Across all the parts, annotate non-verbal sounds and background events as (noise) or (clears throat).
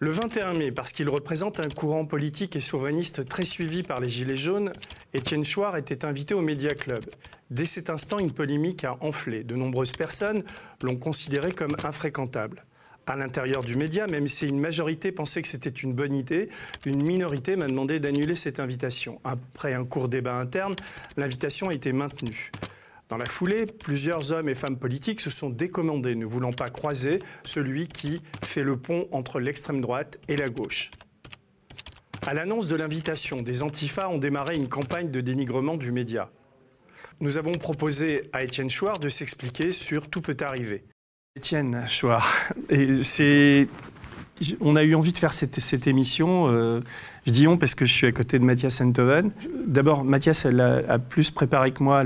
Le 21 mai, parce qu'il représente un courant politique et souverainiste très suivi par les Gilets jaunes, Étienne Chouard était invité au Média Club. Dès cet instant, une polémique a enflé. De nombreuses personnes l'ont considéré comme infréquentable. À l'intérieur du média, même si une majorité pensait que c'était une bonne idée, une minorité m'a demandé d'annuler cette invitation. Après un court débat interne, l'invitation a été maintenue. Dans la foulée, plusieurs hommes et femmes politiques se sont décommandés, ne voulant pas croiser celui qui fait le pont entre l'extrême droite et la gauche. À l'annonce de l'invitation, des antifas ont démarré une campagne de dénigrement du média. Nous avons proposé à Étienne Chouard de s'expliquer sur Tout peut arriver. Étienne Chouard, c'est on a eu envie de faire cette, émission. Euh, je dis on parce que je suis à côté de Mathias Enthoven. D'abord, Mathias a, plus préparé que moi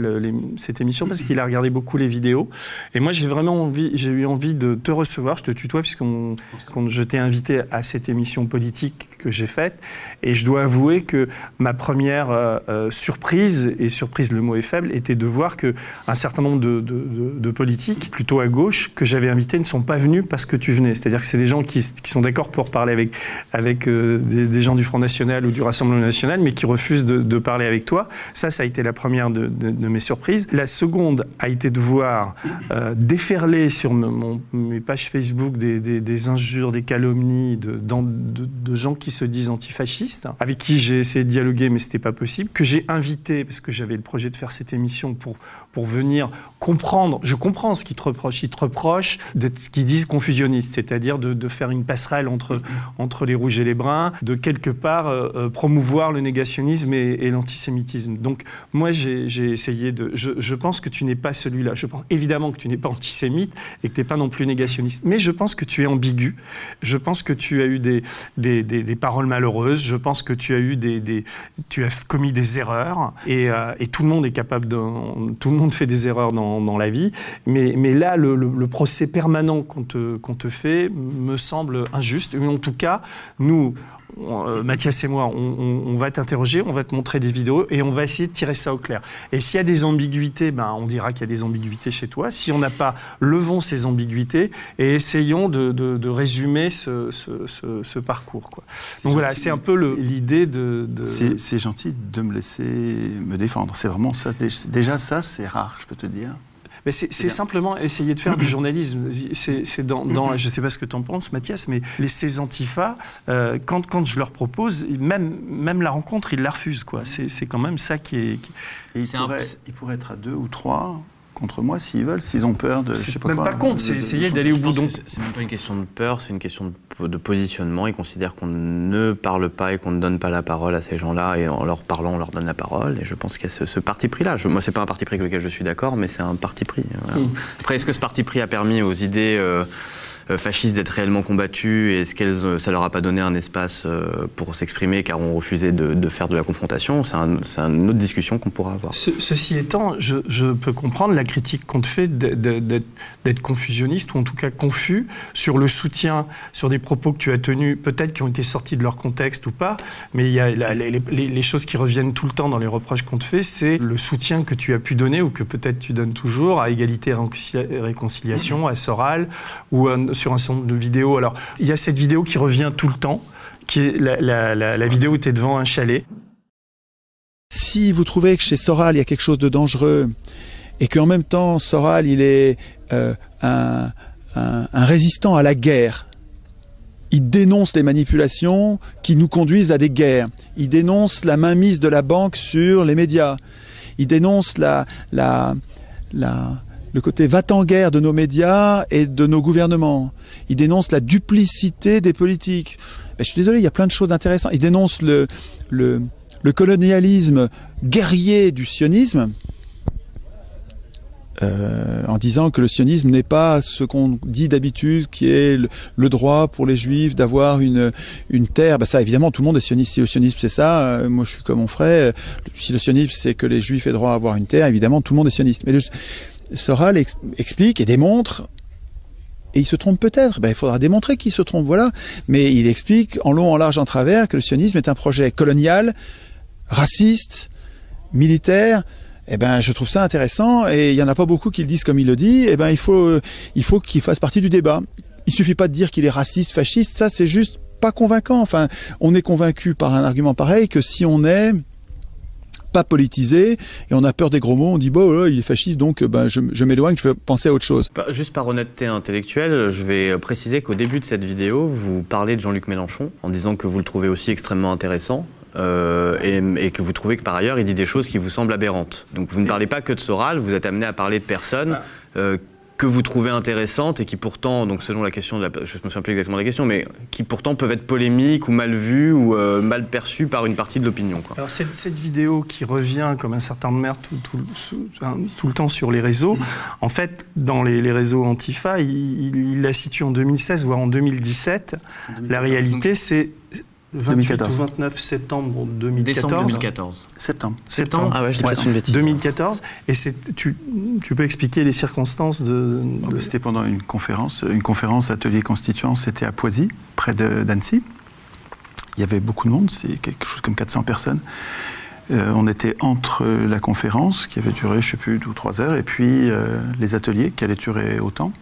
cette émission parce qu'il a regardé beaucoup les vidéos. Et moi, j'ai vraiment envie, j'ai eu envie de te recevoir. Je te tutoie puisque je t'ai invité à cette émission politique que j'ai faite. Et je dois avouer que ma première euh, euh, surprise, et surprise le mot est faible, était de voir que un certain nombre de, politiques, plutôt à gauche, que j'avais invités ne sont pas venus parce que tu venais. C'est-à-dire que c'est des gens qui sont d'accord pour parler avec, avec euh, des, gens du Front National ou du Rassemblement National, mais qui refusent de, parler avec toi. Ça, ça a été la première de, mes surprises. La seconde a été de voir euh, déferler sur mes pages Facebook des, des, injures, des calomnies de, gens qui se disent antifascistes, avec qui j'ai essayé de dialoguer, mais c'était pas possible, que j'ai invité, parce que j'avais le projet de faire cette émission pour, pour venir comprendre. Je comprends ce qu'ils te reprochent. Ils te reprochent de ce qu'ils disent confusionniste, c'est-à-dire de faire une passerelle entre, les rouges et les bruns, de quelque part euh, euh, promouvoir le négationnisme et, l'antisémitisme. Donc moi, j'ai essayé de... Je, pense que tu n'es pas celui-là. Je pense évidemment que tu n'es pas antisémite et que tu n'es pas non plus négationniste. Mais je pense que tu es ambigu. Je pense que tu as eu des, des, des, paroles malheureuses. Je pense que tu as eu des... tu as commis des erreurs. Et, euh, et, tout le monde est capable de... Tout le monde fait des erreurs dans, dans la vie. Mais, mais là, le, procès permanent qu'on te, qu'on te fait me semble juste. Mais en tout cas, nous, euh, Mathias et moi, on, va t'interroger, on va te montrer des vidéos et on va essayer de tirer ça au clair. Et s'il y a des ambiguïtés, ben, on dira qu'il y a des ambiguïtés chez toi. Si on n'a pas, levons ces ambiguïtés et essayons de, résumer ce, parcours. Quoi. Donc voilà, c'est un peu l'idée de... C'est gentil de me laisser me défendre. C'est vraiment ça. Déjà ça, c'est rare, je peux te dire. Mais c'est simplement essayer de faire du (clears throat) journalisme. C'est dans, dans, je ne sais pas ce que tu en penses, Mathias, mais les, ces antifas, euh, quand, quand je leur propose, même, même la rencontre, ils la refusent. C'est quand même ça qui est. il, pourrait, il pourrait être à deux ou trois contre moi s'ils veulent, s'ils ont peur de. C'est même pas contre, c'est essayer d'aller au bout. C'est même pas une question de peur, c'est une question de, positionnement. Ils considèrent qu'on ne parle pas et qu'on ne donne pas la parole à ces gens-là, et en leur parlant, on leur donne la parole. Et je pense qu'il y a ce, parti pris-là. Moi, c'est pas un parti pris avec lequel je suis d'accord, mais c'est un parti pris. Mmh. Après, est-ce que ce parti pris a permis aux idées. Euh, fascistes d'être réellement combattus Est-ce que euh, ça leur a pas donné un espace euh, pour s'exprimer car on refusait de, faire de la confrontation? C'est une autre discussion qu'on pourra avoir. ceci étant, je, peux comprendre la critique qu'on te fait d'être confusionniste ou en tout cas confus sur le soutien, sur des propos que tu as tenus, peut-être qui ont été sortis de leur contexte ou pas, mais il y a les, choses qui reviennent tout le temps dans les reproches qu'on te fait, c'est le soutien que tu as pu donner ou que peut-être tu donnes toujours à Égalité et Réconciliation, à Soral ou à sur un certain nombre de vidéos. Alors, il y a cette vidéo qui revient tout le temps, qui est la, vidéo où tu es devant un chalet. Si vous trouvez que chez Soral, il y a quelque chose de dangereux, et qu'en même temps, Soral, il est euh, un, résistant à la guerre, il dénonce les manipulations qui nous conduisent à des guerres. Il dénonce la mainmise de la banque sur les médias. Il dénonce la, la, la, le côté va-t-en-guerre de nos médias et de nos gouvernements. Il dénonce la duplicité des politiques. Ben, je suis désolé, il y a plein de choses intéressantes. Il dénonce le, colonialisme guerrier du sionisme. Euh, en disant que le sionisme n'est pas ce qu'on dit d'habitude, qui est le, droit pour les juifs d'avoir une, une terre. Ben ça, évidemment, tout le monde est sioniste. Si le sionisme c'est ça, euh, moi je suis comme mon frère. Si le sionisme c'est que les juifs aient droit à avoir une terre, évidemment, tout le monde est sioniste. Mais le, Soral explique et démontre et il se trompe peut-être. Ben, il faudra démontrer qu'il se trompe, voilà. Mais il explique en long, en large, en travers que le sionisme est un projet colonial, raciste, militaire, eh ben, je trouve ça intéressant et il y en a pas beaucoup qui le disent comme il le dit. Eh ben, il faut, il faut qu'il fasse partie du débat. Il suffit pas de dire qu'il est raciste, fasciste. Ça, c'est juste pas convaincant. Enfin, on est convaincu par un argument pareil que si on est pas politisé et on a peur des gros mots, on dit bon, oh il est fasciste, donc ben, je, je m'éloigne, je vais penser à autre chose. Bah, juste par honnêteté intellectuelle, je vais préciser qu'au début de cette vidéo, vous parlez de Jean-Luc Mélenchon en disant que vous le trouvez aussi extrêmement intéressant. Euh, et, et, que vous trouvez que par ailleurs il dit des choses qui vous semblent aberrantes. Donc vous ne parlez pas que de Soral, vous êtes amené à parler de personnes euh, que vous trouvez intéressantes et qui pourtant, donc selon la question, de la, je me souviens plus exactement de la question, mais qui pourtant peuvent être polémiques ou mal vues ou euh, mal perçues par une partie de l'opinion. Alors cette, cette, vidéo qui revient comme un certain de mer tout, tout, tout, le temps sur les réseaux, en fait, dans les, les réseaux Antifa, il, il, il, la situe en 2016 voire en 2017. 2014. La réalité, c'est 28 2014. ou 29 septembre 2014. Décembre 2014. Septembre. Septembre. Ah ouais, je ouais. une bêtise. 2014. Et tu, tu peux expliquer les circonstances de. de... C'était pendant une conférence, une conférence atelier constituant. C'était à Poisy, près d'Annecy. Il y avait beaucoup de monde, c'est quelque chose comme 400 personnes. Euh, on était entre la conférence qui avait duré, je ne sais plus, deux ou trois heures, et puis euh, les ateliers qui allaient durer autant.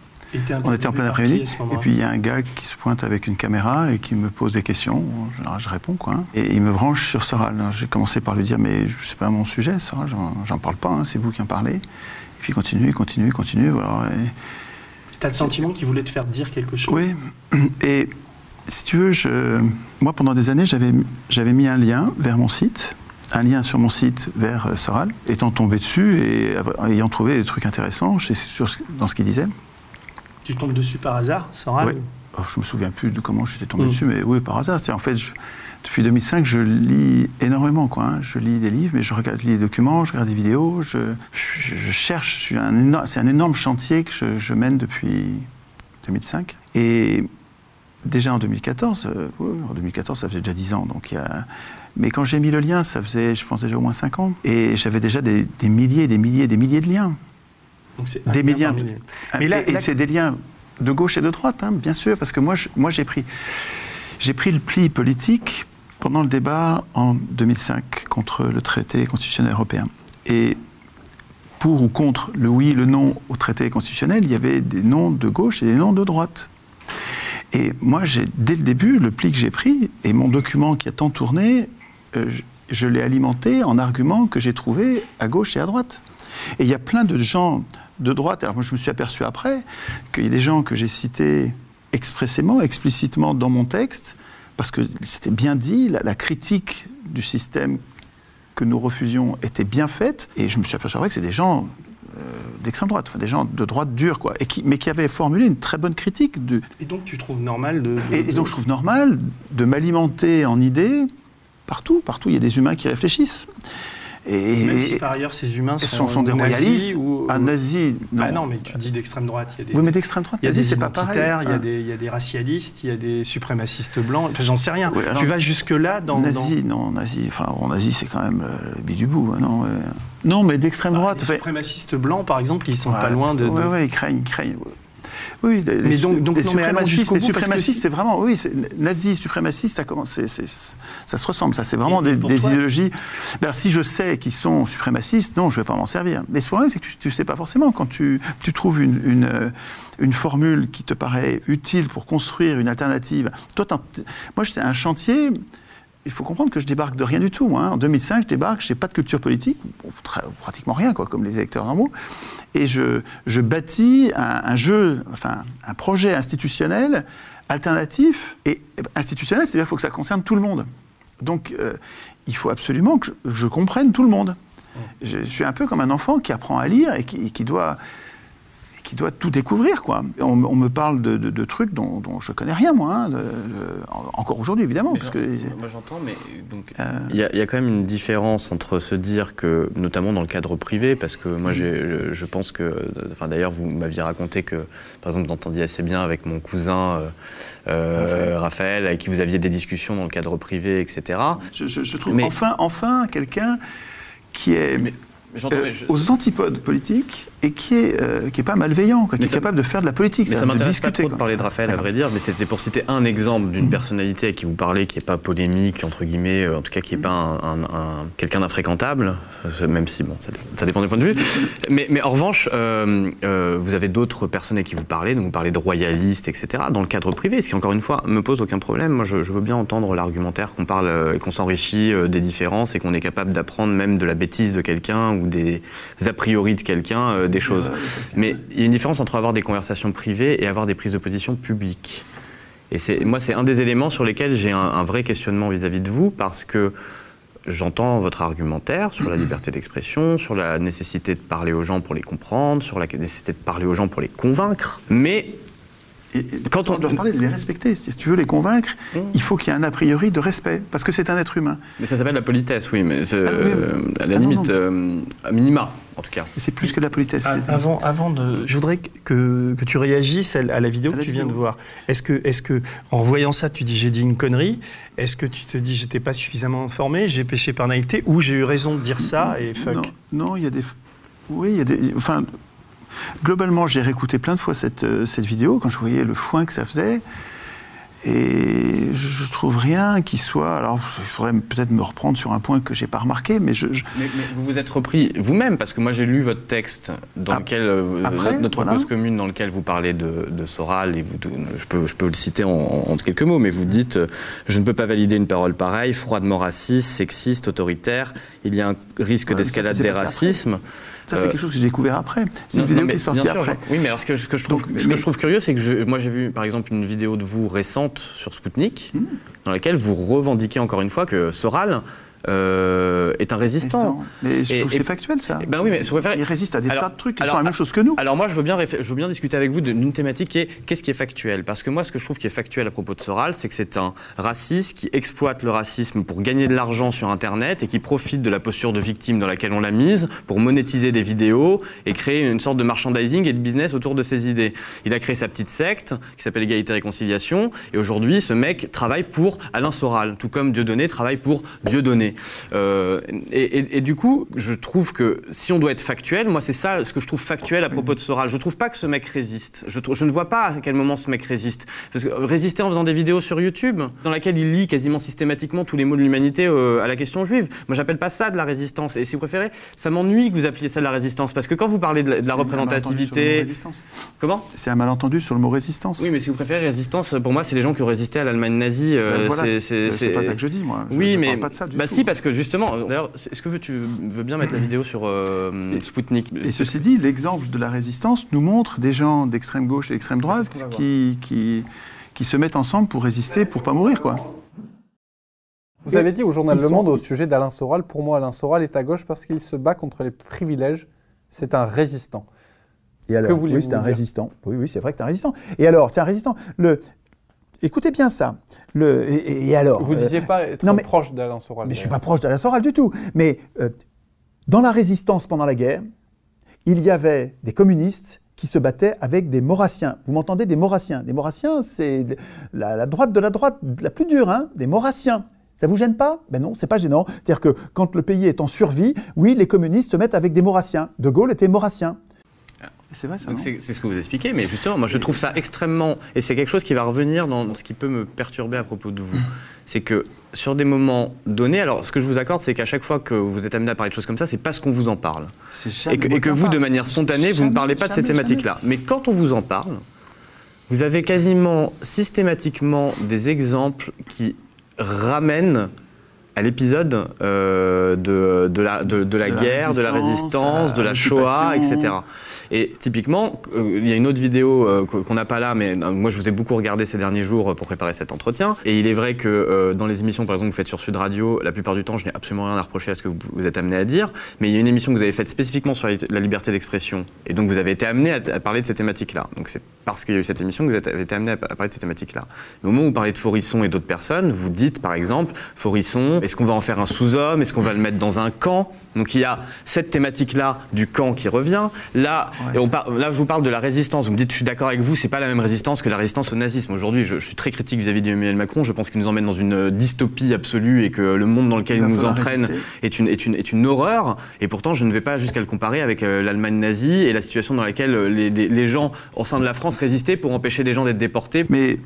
On était en plein après-midi. Et puis il y a un gars qui se pointe avec une caméra et qui me pose des questions. Alors, je réponds, quoi. Et il me branche sur Soral. J'ai commencé par lui dire Mais c'est pas mon sujet, Soral, j'en parle pas, hein, c'est vous qui en parlez. Et puis continue, continue, continue. Voilà. Et... Tu as le sentiment qu'il voulait te faire dire quelque chose? Oui. (clears throat) Et si tu veux, je... moi pendant des années, j'avais mis un lien vers mon site un lien sur mon site vers Soral, étant tombé dessus et ayant trouvé des trucs intéressants dans ce qu'il disait. Tu tombes dessus par hasard, Soral oui. oh, Je me souviens plus de comment j'étais tombé mmh. dessus, mais oui, par hasard. C'est en fait, je, depuis 2005, je lis énormément, quoi. Hein. Je lis des livres, mais je regarde je lis des documents, je regarde des vidéos, je, cherche. C'est un énorme chantier que je, mène depuis 2005. Et déjà en 2014, euh, en 2014, ça faisait déjà 10 ans, donc il y a. Mais quand j'ai mis le lien, ça faisait, je pense, déjà au moins 5 ans. Et j'avais déjà des, des milliers, des milliers, des milliers de liens. Donc des médias. Mais là, et, c'est des liens de gauche et de droite, hein, bien sûr, parce que moi, je, moi j'ai pris, j'ai pris le pli politique pendant le débat en 2005 contre le traité constitutionnel européen. Et pour ou contre le oui, le non au traité constitutionnel, il y avait des noms de gauche et des noms de droite. Et moi, dès le début, le pli que j'ai pris et mon document qui a tant tourné, euh, je, je l'ai alimenté en arguments que j'ai trouvés à gauche et à droite. Et il y a plein de gens de droite, alors moi je me suis aperçu après qu'il y a des gens que j'ai cités expressément, explicitement dans mon texte, parce que c'était bien dit, la, la, critique du système que nous refusions était bien faite, et je me suis aperçu après que c'est des gens euh, d'extrême droite, enfin des gens de droite dure, quoi, et qui, mais qui avaient formulé une très bonne critique. De... Et donc tu trouves normal de... de et, et, donc je trouve normal de m'alimenter en idées partout, partout, il y a des humains qui réfléchissent. Et, Même si par ailleurs ces humains sont, sont, des royalistes ou, un nazi. Non. Bah non, mais tu dis d'extrême droite. Il y a des, oui, mais d'extrême droite, il y a des c'est pas pareil. Il y, a des, y a des racialistes, il y a des suprémacistes blancs. Enfin, j'en sais rien. Oui, alors, tu vas jusque là dans. Nazi, dans... non, nazi. Enfin, bon, nazi, c'est quand même euh, le du bout, hein, non. Euh... Non, mais d'extrême droite. Les suprémacistes blancs, par exemple, ils sont ouais, pas loin de. Oui, de... oui, ils craignent, ils craignent. Oui, les, mais donc, donc les non, suprémacistes, les suprémacistes, c'est vraiment, oui, nazis, suprémacistes, ça commence, c est, c est, ça se ressemble, ça, c'est vraiment des, des idéologies. Ben, si je sais qu'ils sont suprémacistes, non, je ne vais pas m'en servir. Mais ce problème, c'est que tu ne sais pas forcément quand tu, tu trouves une, une, une, formule qui te paraît utile pour construire une alternative. Toi, moi, c'est un chantier il faut comprendre que je débarque de rien du tout. Hein. En 2005, je débarque, je n'ai pas de culture politique, pratiquement rien, quoi, comme les électeurs normaux. Et je, je bâtis un, un, jeu, enfin, un projet institutionnel alternatif. Et institutionnel, c'est-à-dire qu'il faut que ça concerne tout le monde. Donc, euh, il faut absolument que je, je, comprenne tout le monde. Je, je suis un peu comme un enfant qui apprend à lire et qui, et qui doit qui doit tout découvrir. Quoi. On, on me parle de, de, de trucs dont, dont, je connais rien, moi, hein, de, de, encore aujourd'hui, évidemment. Parce que, moi, j'entends, mais donc il euh... y, y, a quand même une différence entre se dire que, notamment dans le cadre privé, parce que moi, je, je, pense que, enfin, d'ailleurs, vous m'aviez raconté que, par exemple, vous entendiez assez bien avec mon cousin euh, euh, Raphaël, avec qui vous aviez des discussions dans le cadre privé, etc. Je, je trouve mais... enfin, enfin quelqu'un qui est. Mais euh, aux antipodes politiques et qui est, euh, qui est pas malveillant, qui est capable de faire de la politique. Mais ça m'intéresse pas trop de parler de Raphaël, à vrai dire, mais c'était pour citer un exemple d'une mm. personnalité à qui vous parlez, qui n'est pas polémique, entre guillemets, euh, en tout cas qui n'est pas un, quelqu'un d'infréquentable, même si, bon, ça, dépend des points de vue. Mais, mais en revanche, vous avez d'autres personnes à qui vous parlez, donc vous parlez de royalistes, etc., dans le cadre privé, ce qui, encore une fois, me pose aucun problème. Moi, je, veux bien entendre l'argumentaire qu'on parle et qu'on s'enrichit des différences et qu'on est capable d'apprendre même de la bêtise de quelqu'un ou des a priori de quelqu'un euh, des choses. Mais il y a une différence entre avoir des conversations privées et avoir des prises de position publiques. Et c'est, moi, c'est un des éléments sur lesquels j'ai un, vrai questionnement vis-à-vis de vous, parce que j'entends votre argumentaire sur la liberté d'expression, sur la nécessité de parler aux gens pour les comprendre, sur la nécessité de parler aux gens pour les convaincre, mais et, quand on leur parler de les respecter, si tu veux les convaincre, mmh. il faut qu'il y ait un a priori de respect, parce que c'est un être humain. Mais ça s'appelle la politesse, oui, mais euh, ah, à la limite, euh, à minima, en tout cas. C'est plus que la politesse. avant, avant de, je voudrais que, que tu réagisses à la vidéo que tu viens de voir. Est-ce que, est que, en voyant ça, tu dis j'ai dit une connerie? Est-ce que tu te dis j'étais pas suffisamment informé, j'ai péché par naïveté, ou j'ai eu raison de dire ça et fuck? Non, il y a des, oui, il y a des, enfin Globalement, j'ai réécouté plein de fois cette, euh, cette vidéo quand je voyais le foin que ça faisait. Et je trouve rien qui soit. Alors, il faudrait peut-être me reprendre sur un point que j'ai pas remarqué, mais je. Mais, vous vous êtes repris vous-même, parce que moi j'ai lu votre texte dans ah, lequel euh, notre cause commune, dans lequel vous parlez de, Soral, et vous, je peux, je peux le citer en, quelques mots, mais vous dites euh, je ne peux pas valider une parole pareille, froidement raciste, sexiste, autoritaire. Il y a un risque d'escalade des racismes. Ça, c'est euh, quelque chose que j'ai découvert après. C'est une vidéo qui est sortie après. oui, mais alors ce que, je, trouve, ce que je trouve curieux, c'est que moi j'ai vu par exemple une vidéo de vous récente sur Spoutnik, hmm. dans laquelle vous revendiquez encore une fois que Soral euh, est un résistant. Mais je trouve c'est factuel ça. Ben oui, mais Il résiste à des tas de trucs qui sont la même chose que nous. Alors moi, je veux bien, je veux bien discuter avec vous d'une thématique qui est qu'est-ce qui est factuel? Parce que moi, ce que je trouve qui est factuel à propos de Soral, c'est que c'est un raciste qui exploite le racisme pour gagner de l'argent sur Internet et qui profite de la posture de victime dans laquelle on l'a mise pour monétiser des vidéos et créer une sorte de merchandising et de business autour de ses idées. Il a créé sa petite secte qui s'appelle Égalité et Réconciliation et aujourd'hui, ce mec travaille pour Alain Soral, tout comme Dieudonné travaille pour Dieudonné. Euh, et, du coup, je trouve que si on doit être factuel, moi c'est ça ce que je trouve factuel à propos de Soral. Je trouve pas que ce mec résiste. Je, je, ne vois pas à quel moment ce mec résiste. Parce que résister en faisant des vidéos sur YouTube, dans laquelle il lit quasiment systématiquement tous les mots de l'humanité euh, à la question juive, moi j'appelle pas ça de la résistance. Et si vous préférez, ça m'ennuie que vous appeliez ça de la résistance. Parce que quand vous parlez de la, représentativité. Comment? C'est un malentendu sur le mot résistance. Oui, mais si vous préférez résistance, pour moi, c'est les gens qui ont résisté à l'Allemagne nazie. Euh, ben c'est pas ça que je dis, moi. oui, mais. Pas de ça du bah si, parce que justement, d'ailleurs, est-ce que tu veux bien mettre la vidéo sur euh, Spoutnik? Et ceci dit, l'exemple de la résistance nous montre des gens d'extrême gauche et d'extrême droite qui, qui, qui, se mettent ensemble pour résister, pour pas mourir, quoi. Vous avez dit au journal Le Monde au sujet d'Alain Soral, pour moi, Alain Soral est à gauche parce qu'il se bat contre les privilèges. C'est un résistant. Et alors, oui, c'est un résistant. Oui, oui, c'est vrai que c'est un résistant. Et alors, c'est un résistant. Le, Écoutez bien ça. Le, et, alors Vous ne disiez pas être non, mais, proche d'Alain Soral. Mais je ne suis pas proche d'Alain Soral du tout. Mais euh, dans la résistance pendant la guerre, il y avait des communistes qui se battaient avec des maurassiens. Vous m'entendez Des maurassiens? Des maurassiens, c'est la, droite de la droite la plus dure, hein des maurassiens. Ça vous gêne pas? Ben non, c'est pas gênant. C'est-à-dire que quand le pays est en survie, oui, les communistes se mettent avec des maurassiens. De Gaulle était maurassien. C'est vrai, ça. C'est ce que vous expliquez, mais justement, moi je trouve ça extrêmement. Et c'est quelque chose qui va revenir dans ce qui peut me perturber à propos de vous. C'est que sur des moments donnés, alors ce que je vous accorde, c'est qu'à chaque fois que vous êtes amené à parler de choses comme ça, c'est parce qu'on vous en parle. Et que, et que vous, de manière spontanée, vous ne parlez pas de ces thématiques-là. Mais quand on vous en parle, vous avez quasiment systématiquement des exemples qui ramènent à l'épisode euh, de, de, la, de, la guerre, de la résistance, de la Shoah, etc. Et typiquement, euh, il y a une autre vidéo euh, qu'on n'a pas là, mais moi je vous ai beaucoup regardé ces derniers jours pour préparer cet entretien. Et il est vrai que dans les émissions, par exemple, que vous faites sur Sud Radio, la plupart du temps, je n'ai absolument rien à reprocher à ce que vous, êtes amené à dire. Mais il y a une émission que vous avez faite spécifiquement sur la liberté d'expression. Et donc vous avez été amené à, parler de ces thématiques-là. Donc c'est parce qu'il y a eu cette émission que vous avez été amené à, parler de ces thématiques-là. Au moment où vous parlez de Forisson et d'autres personnes, vous dites par exemple, Forisson Est-ce qu'on va en faire un sous-homme? Est-ce qu'on va le mettre dans un camp? Donc il y a cette thématique-là du camp qui revient. Là, et on là, je vous parle de la résistance. Vous me dites, je suis d'accord avec vous, c'est pas la même résistance que la résistance au nazisme. Aujourd'hui, je, suis très critique vis-à-vis d'Emmanuel Macron. Je pense qu'il nous emmène dans une dystopie absolue et que le monde dans lequel il, nous entraîne est une, est, une, est une horreur. Et pourtant, je ne vais pas jusqu'à le comparer avec euh, l'Allemagne nazie et la situation dans laquelle euh, les, les, gens au sein de la France résistaient pour empêcher des gens d'être déportés. Mais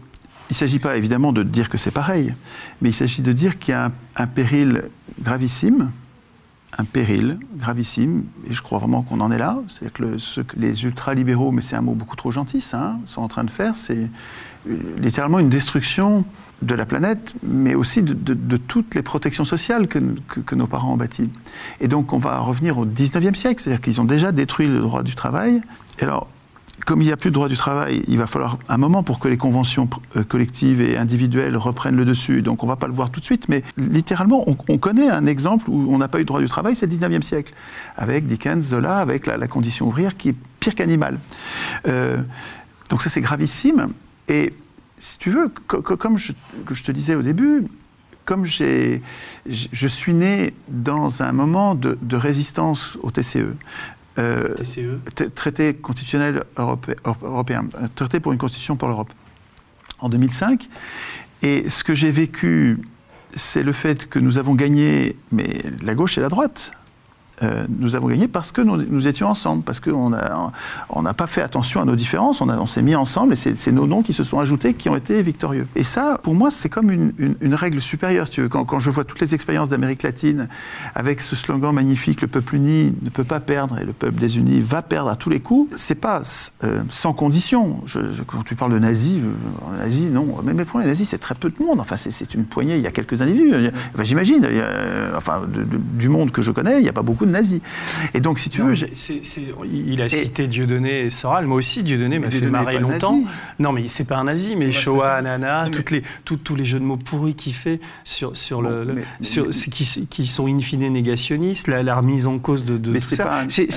il ne s'agit pas évidemment de dire que c'est pareil, mais il s'agit de dire qu'il y a un, péril gravissime, un péril gravissime, et je crois vraiment qu'on en est là. C'est-à-dire que, ce que les ultralibéraux, mais c'est un mot beaucoup trop gentil, ça, hein, sont en train de faire, c'est euh, littéralement une destruction de la planète, mais aussi de, toutes les protections sociales que, que, nos parents ont bâties. Et donc on va revenir au 19e siècle, c'est-à-dire qu'ils ont déjà détruit le droit du travail. Et alors, comme il n'y a plus de droit du travail, il va falloir un moment pour que les conventions euh, collectives et individuelles reprennent le dessus. Donc on ne va pas le voir tout de suite, mais littéralement, on, connaît un exemple où on n'a pas eu de droit du travail, c'est le 19e siècle, avec Dickens, Zola, avec la, condition ouvrière qui est pire qu'animal. Euh, donc ça c'est gravissime. Et si tu veux, comme je, te disais au début, comme je suis né dans un moment de résistance au TCE, euh, TCE. traité constitutionnel européen, traité pour une constitution pour l'Europe, en 2005. Et ce que j'ai vécu, c'est le fait que nous avons gagné, mais la gauche et la droite, euh, nous avons gagné parce que nous, étions ensemble, parce qu'on n'a on pas fait attention à nos différences, on, s'est mis ensemble et c'est nos noms qui se sont ajoutés qui ont été victorieux. Et ça, pour moi, c'est comme une, règle supérieure. Quand, je vois toutes les expériences d'Amérique latine avec ce slogan magnifique, le peuple uni ne peut pas perdre et le peuple désunis va perdre à tous les coups, c'est pas euh, sans condition. Quand tu parles de nazis, euh, nazis non, mais, mais pour les nazis, c'est très peu de monde. Enfin, c'est une poignée, il y a quelques individus. J'imagine, enfin, du monde que je connais, il n'y a pas beaucoup de nazis. Et donc, si tu veux. il a cité Dieudonné et Soral. Moi aussi, Dieudonné m'a fait marrer longtemps. Non, mais c'est pas un nazi, mais Shoah, Nana, toutes les, tous les jeux de mots pourris qu'il fait sur, sur le. sur, qui, qui, sont in fine négationnistes, la, remise en cause de, tout ça. C'est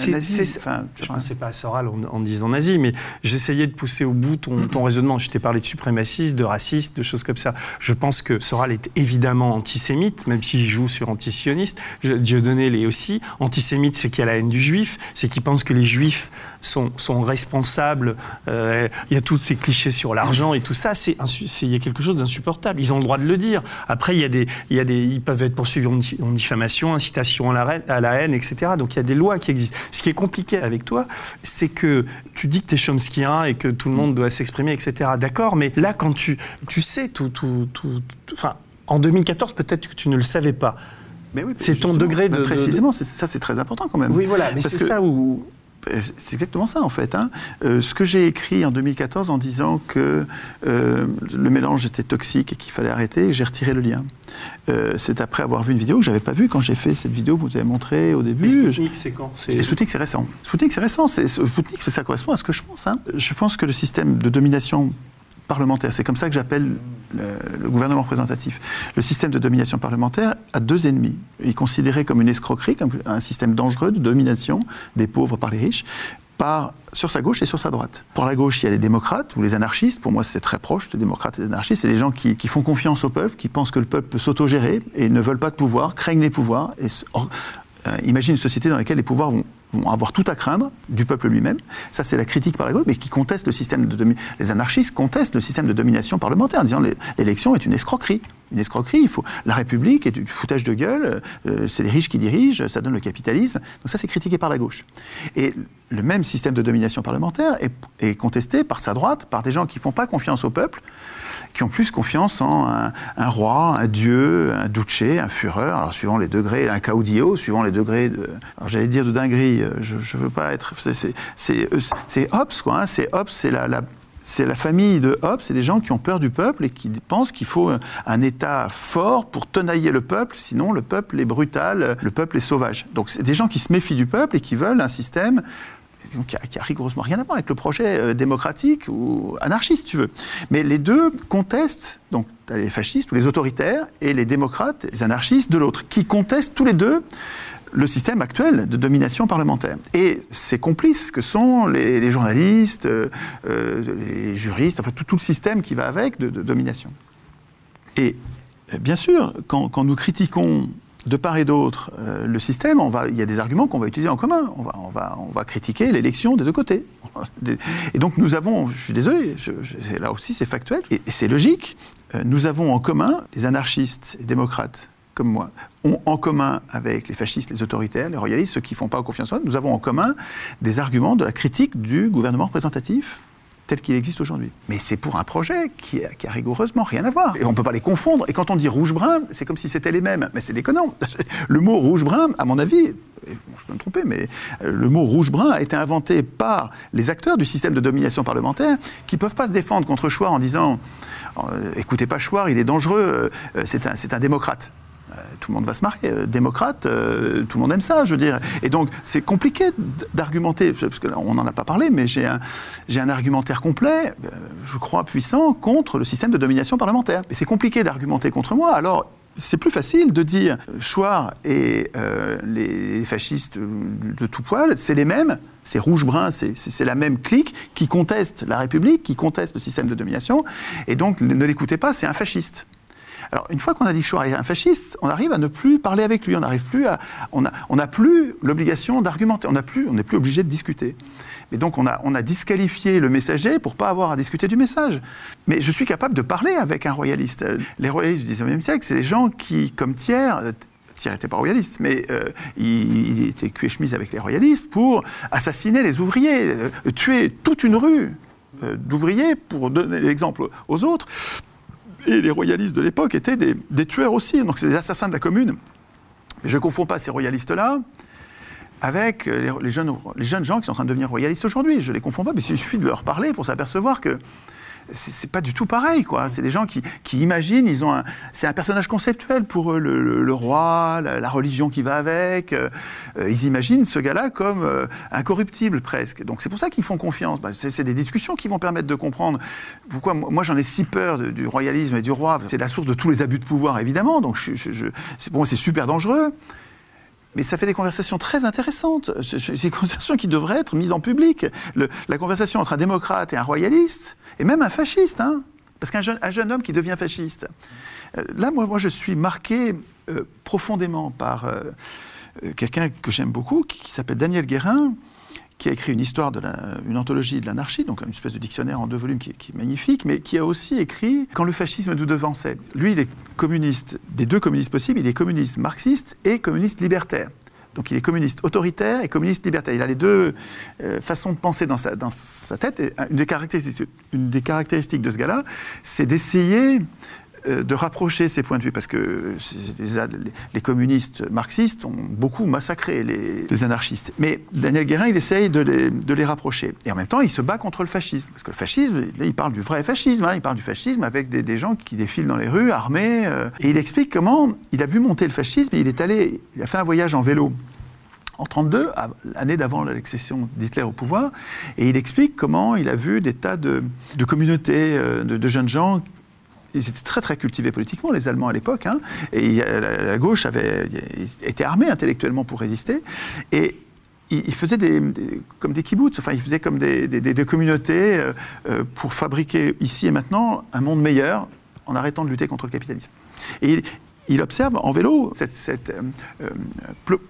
enfin, je ne pensais pas à Soral en, disant nazi, mais j'essayais de pousser au bout ton, ton raisonnement. Je t'ai parlé de suprémacistes, de racistes, de choses comme ça. Je pense que Soral est évidemment antisémite, même s'il joue sur antisioniste. Dieudonné l'est aussi antisémite, c'est qu'il y a la haine du juif, c'est qu'il pense que les juifs sont, sont responsables. Euh, il y a tous ces clichés sur l'argent et tout ça. C'est il y a quelque chose d'insupportable. Ils ont le droit de le dire. Après, il y a des, il y a des, ils peuvent être poursuivis en, diffamation, incitation à la, à la, haine, etc. Donc il y a des lois qui existent. Ce qui est compliqué avec toi, c'est que tu dis que tu es chomskien et que tout le monde doit s'exprimer, etc. D'accord, mais là, quand tu, tu sais tout, tout, tout, enfin, en 2014, peut-être que tu ne le savais pas c'est ton degré de. précisément, ça c'est très important quand même. Oui, voilà, mais c'est ça où. Euh, c'est exactement ça en fait. Hein. Euh, ce que j'ai écrit en 2014 en disant que euh, le mélange était toxique et qu'il fallait arrêter, j'ai retiré le lien. c'est après avoir vu une vidéo que j'avais pas vue quand j'ai fait cette vidéo que vous avez montrée au début. Spoutnik, c'est quand? Spoutnik, c'est récent. Spoutnik, c'est récent. Spoutnik, ça correspond à ce que je pense. Hein? Je pense que le système de domination parlementaire. C'est comme ça que j'appelle le, gouvernement représentatif. Le système de domination parlementaire a deux ennemis. Il est considéré comme une escroquerie, comme un système dangereux de domination des pauvres par les riches, sur sa gauche et sur sa droite. Pour la gauche, il y a les démocrates ou les anarchistes. Pour moi, c'est très proche, les démocrates et les anarchistes. C'est des gens qui, font confiance au peuple, qui pensent que le peuple peut s'autogérer et ne veulent pas de pouvoir, craignent les pouvoirs. Et, euh, imagine une société dans laquelle les pouvoirs vont vont avoir tout à craindre du peuple lui-même. Ça, c'est la critique par la gauche, mais qui conteste le système de les anarchistes contestent le système de domination parlementaire en disant l'élection est une escroquerie. Une escroquerie, il faut la République est du foutage de gueule, euh, c'est les riches qui dirigent, ça donne le capitalisme. Donc ça, c'est critiqué par la gauche. Et le même système de domination parlementaire est, est contesté par sa droite, par des gens qui font pas confiance au peuple qui ont plus confiance en un, roi, un dieu, un duce, un fureur, alors suivant les degrés, un caudillo, suivant les degrés de, alors j'allais dire de dinguerie, euh, je, ne veux pas être, c'est Hobbes quoi, hein, c'est Hobbes, c'est la, c'est la famille de Hobbes, c'est des gens qui ont peur du peuple et qui pensent qu'il faut un État fort pour tenailler le peuple, sinon le peuple est brutal, le peuple est sauvage. Donc c'est des gens qui se méfient du peuple et qui veulent un système qui a, rigoureusement rien à voir avec le projet euh, démocratique ou anarchiste, tu veux. Mais les deux contestent, donc les fascistes ou les autoritaires et les démocrates, les anarchistes de l'autre, qui contestent tous les deux le système actuel de domination parlementaire. Et ces complices que sont les, journalistes, euh, euh, les juristes, enfin tout, le système qui va avec de, domination. Et Bien sûr, quand, nous critiquons de part et d'autre euh, le système, il y a des arguments qu'on va utiliser en commun. On va, critiquer l'élection des deux côtés. (laughs) Et donc nous avons, je suis désolé, là aussi c'est factuel, et, c'est logique, euh, nous avons en commun, les anarchistes et démocrates comme moi, ont en commun avec les fascistes, les autoritaires, les royalistes, ceux qui ne font pas confiance en eux, nous avons en commun des arguments de la critique du gouvernement représentatif tel qu'il existe aujourd'hui. Mais c'est pour un projet qui a, rigoureusement rien à voir. Et on ne peut pas les confondre. Et quand on dit rouge-brun, c'est comme si c'était les mêmes. Mais c'est déconnant. (laughs) Le mot rouge-brun, à mon avis, je peux me tromper, mais euh, le mot rouge-brun a été inventé par les acteurs du système de domination parlementaire qui ne peuvent pas se défendre contre Chouard en disant euh, écoutez pas Chouard, il est dangereux, euh, c'est un démocrate. Euh, tout le monde va se marier. Euh, démocrate, euh, tout le monde aime ça, je veux dire. Et donc, c'est compliqué d'argumenter, parce qu'on n'en a pas parlé, mais j'ai un, un argumentaire complet, je crois puissant, contre le système de domination parlementaire. Et c'est compliqué d'argumenter contre moi, alors c'est plus facile de dire Chouard et les fascistes de tout poil, c'est les mêmes, c'est rouge-brun, c'est la même clique qui conteste la République, qui conteste le système de domination, et donc ne l'écoutez pas, c'est un fasciste. Alors, une fois qu'on a dit que Chouard est un fasciste, on arrive à ne plus parler avec lui. On n'arrive plus à, on n'a on plus l'obligation d'argumenter. On n'a plus, n'est plus obligé de discuter. Mais donc, on a, on a disqualifié le messager pour pas avoir à discuter du message. Mais je suis capable de parler avec un royaliste. Les royalistes du XIXe siècle, c'est des gens qui, comme Thiers, Thiers n'était pas royaliste, mais euh, il, était cul et chemise avec les royalistes pour assassiner les ouvriers, euh, tuer toute une rue euh, d'ouvriers pour donner l'exemple aux autres. Et les royalistes de l'époque étaient des, tueurs aussi, donc c'est des assassins de la commune. Mais je ne confonds pas ces royalistes-là avec les, jeunes, les jeunes gens qui sont en train de devenir royalistes aujourd'hui. Je ne les confonds pas, mais il suffit de leur parler pour s'apercevoir que c'est pas du tout pareil, quoi. C'est des gens qui, imaginent, ils ont c'est un personnage conceptuel pour eux, le, roi, la, religion qui va avec. Euh, ils imaginent ce gars-là comme euh, incorruptible presque. Donc c'est pour ça qu'ils font confiance. Bah, c'est des discussions qui vont permettre de comprendre pourquoi moi j'en ai si peur du royalisme et du roi. C'est la source de tous les abus de pouvoir évidemment. Donc je, pour moi c'est super dangereux mais ça fait des conversations très intéressantes. Des (laughs) conversations qui devraient être mises en public. la conversation entre un démocrate et un royaliste, et même un fasciste, hein, parce qu'un jeune, un jeune homme qui devient fasciste. Euh, là, moi, moi, je suis marqué euh, profondément par euh, quelqu'un que j'aime beaucoup, qui s'appelle Daniel Guérin, qui a écrit une histoire, de une anthologie de l'anarchie, donc une espèce de dictionnaire en deux volumes qui, est magnifique, mais qui a aussi écrit Quand le fascisme nous devançait. Lui, il est communiste, des deux communistes possibles, il est communiste marxiste et communiste libertaire. Donc il est communiste autoritaire et communiste libertaire. Il a les deux euh, façons de penser dans sa, tête. Une, des caractéristiques, de ce gars-là, c'est d'essayer de rapprocher ces points de vue, parce que les, communistes marxistes ont beaucoup massacré les, anarchistes. Mais Daniel Guérin, il essaye de les, rapprocher. Et en même temps, il se bat contre le fascisme. Parce que le fascisme, il parle du vrai fascisme, hein. il parle du fascisme avec des, gens qui défilent dans les rues, armés. Euh. et il explique comment il a vu monter le fascisme il est allé, il a fait un voyage en vélo en 1932, l'année d'avant l'accession d'Hitler au pouvoir, et il explique comment il a vu des tas de, communautés euh, de, jeunes gens ils étaient très très cultivés politiquement, les Allemands à l'époque, hein, et la, gauche avait été armée intellectuellement pour résister, et ils faisaient comme des kibbutz, enfin ils faisaient comme des, des, communautés euh, euh, pour fabriquer ici et maintenant un monde meilleur en arrêtant de lutter contre le capitalisme. Et il, observe en vélo cette, euh,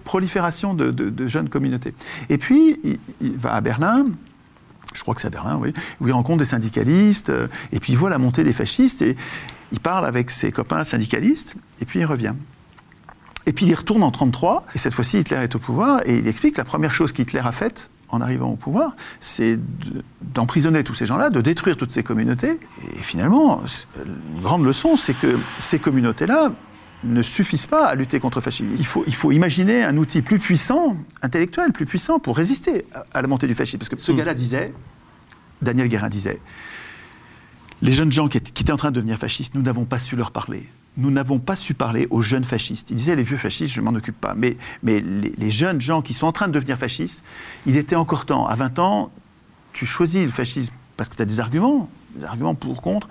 prolifération de, jeunes communautés. Et puis il va à Berlin, je crois que c'est à Berlin, oui, où il rencontre des syndicalistes, euh, et puis il voit la montée des fascistes, et il parle avec ses copains syndicalistes, et puis il revient. Et puis il retourne en 1933, et cette fois-ci Hitler est au pouvoir, et il explique que la première chose qu'Hitler a faite en arrivant au pouvoir, c'est d'emprisonner tous ces gens-là, de détruire toutes ces communautés. Et finalement, une grande leçon, c'est que ces communautés-là ne suffisent pas à lutter contre le fascisme. Il faut, il faut imaginer un outil plus puissant, intellectuel, plus puissant, pour résister à la montée du fascisme. Parce que ce gars-là disait, Daniel Guérin disait, les jeunes gens qui étaient en train de devenir fascistes, nous n'avons pas su leur parler. Nous n'avons pas su parler aux jeunes fascistes. Il disait les vieux fascistes, je ne m'en occupe pas. Mais, mais les, les, jeunes gens qui sont en train de devenir fascistes, il était encore temps. À 20 ans, tu choisis le fascisme parce que tu as des arguments, des arguments pour, contre.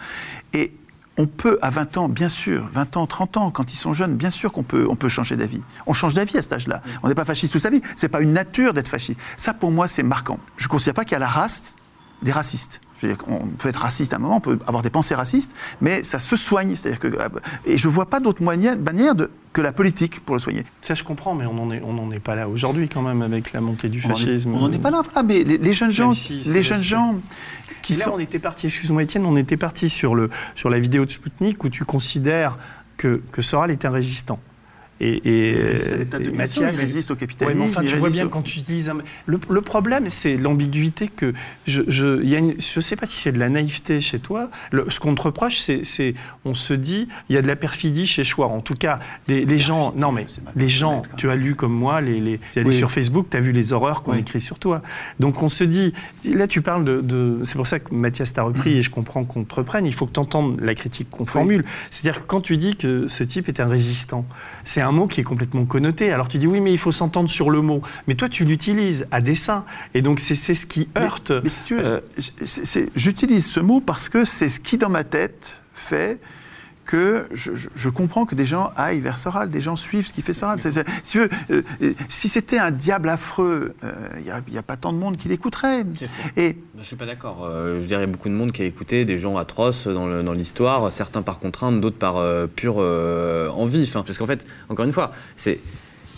Et on peut, à 20 ans, bien sûr, 20 ans, 30 ans, quand ils sont jeunes, bien sûr qu'on peut, on peut changer d'avis. On change d'avis à cet âge-là. On n'est pas fasciste toute sa vie. C'est pas une nature d'être fasciste. Ça, pour moi, c'est marquant. Je ne considère pas qu'il y a la race des racistes. on peut être raciste à un moment, on peut avoir des pensées racistes, mais ça se soigne. C'est-à-dire que, et je ne vois pas d'autre manière de, que la politique pour le soigner. Ça, je comprends, mais on n'en est, on est pas là aujourd'hui quand même avec la montée du fascisme. On n'en est, pas là, voilà, mais les, jeunes gens, les jeunes gens qui là, on était parti, excuse-moi Étienne, on était parti sur, le, sur la vidéo de Sputnik où tu considères que, que Soral est un résistant. Et, et, Mathias, il résiste au capitalisme. enfin, tu vois bien quand tu utilises le, le, problème, c'est l'ambiguïté que je je y a je sais pas si c'est de la naïveté chez toi. ce qu'on te reproche, c'est on se dit il y a de la perfidie chez Chouard. En tout cas, les, les gens non mais les gens, tu as lu comme moi les, les tu es allé sur Facebook, tu as vu les horreurs qu'on écrit sur toi. Donc on se dit là tu parles de, de c'est pour ça que Mathias t'a repris et je comprends qu'on te reprenne. Il faut que tu entendes la critique qu'on formule. C'est-à-dire que quand tu dis que ce type est un résistant, c'est un mot qui est complètement connoté. Alors tu dis oui, mais il faut s'entendre sur le mot. Mais toi, tu l'utilises à dessein. Et donc c'est ce qui heurte. Mais, si tu veux, euh, j'utilise ce mot parce que c'est ce qui, dans ma tête, fait que je, comprends que des gens aillent vers Soral, des gens suivent ce qui fait Soral. si, euh, euh, si c'était un diable affreux, il n'y a, pas tant de monde qui l'écouterait. Et je suis pas d'accord. je dirais beaucoup de monde qui a écouté des gens atroces dans l'histoire, certains par contrainte, d'autres par pure envie. Enfin, parce qu'en fait, encore une fois, c'est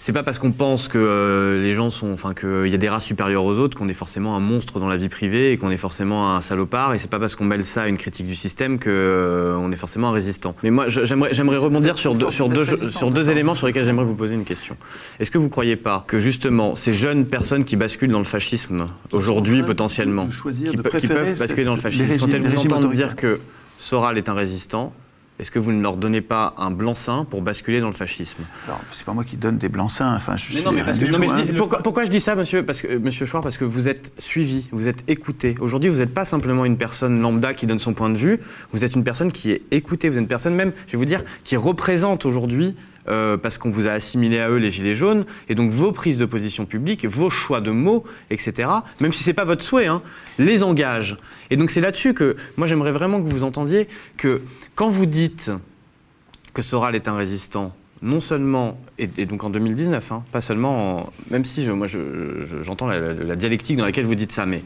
c'est pas parce qu'on pense que euh, les gens sont, enfin qu'il y a des races supérieures aux autres qu'on est forcément un monstre dans la vie privée et qu'on est forcément un salopard. Et c'est pas parce qu'on mêle ça à une critique du système que euh, on est forcément un résistant. Mais moi, j'aimerais, j'aimerais rebondir sur deux, sur deux, sur deux éléments sur lesquels j'aimerais vous poser une question. Est-ce que vous croyez pas que justement ces jeunes personnes qui basculent dans le fascisme aujourd'hui potentiellement, qui, peuvent basculer dans le fascisme, quand elles vous entendent dire que Soral est un résistant, est-ce que vous ne leur donnez pas un blanc-seing pour basculer dans le fascisme? Alors, c'est pas moi qui donne des blancs-seings. Enfin, je mais non, mais, pourquoi, je dis ça, monsieur? Parce que, Monsieur Chouard Parce que vous êtes suivi, vous êtes écouté. Aujourd'hui, vous n'êtes pas simplement une personne lambda qui donne son point de vue. Vous êtes une personne qui est écoutée. Vous êtes une personne même, je vais vous dire, qui représente aujourd'hui euh, parce qu'on vous a assimilé à eux les gilets jaunes, et donc vos prises de position publiques, vos choix de mots, etc., même si ce n'est pas votre souhait, hein, les engagent. Et donc c'est là-dessus que moi j'aimerais vraiment que vous entendiez que quand vous dites que Soral est un résistant, non seulement, et, donc en 2019, hein, pas seulement, même si moi j'entends la dialectique dans laquelle vous dites ça, mais